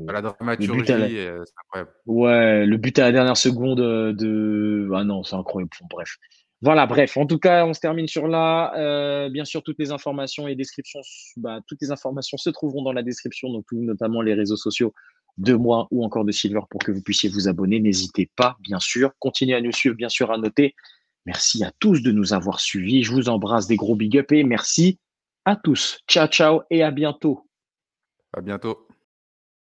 la dramaturgie, c'est incroyable. Ouais, le but à la dernière seconde de. Ah non, c'est incroyable. Bref. Voilà, bref. En tout cas, on se termine sur là. bien sûr, toutes les informations et descriptions, bah, toutes les informations se trouveront dans la description, donc notamment les réseaux sociaux de moi ou encore de Silver pour que vous puissiez vous abonner. N'hésitez pas, bien sûr. Continuez à nous suivre, bien sûr, à noter. Merci à tous de nous avoir suivis. Je vous embrasse des gros big up et merci à tous. Ciao, ciao et à bientôt. À bientôt.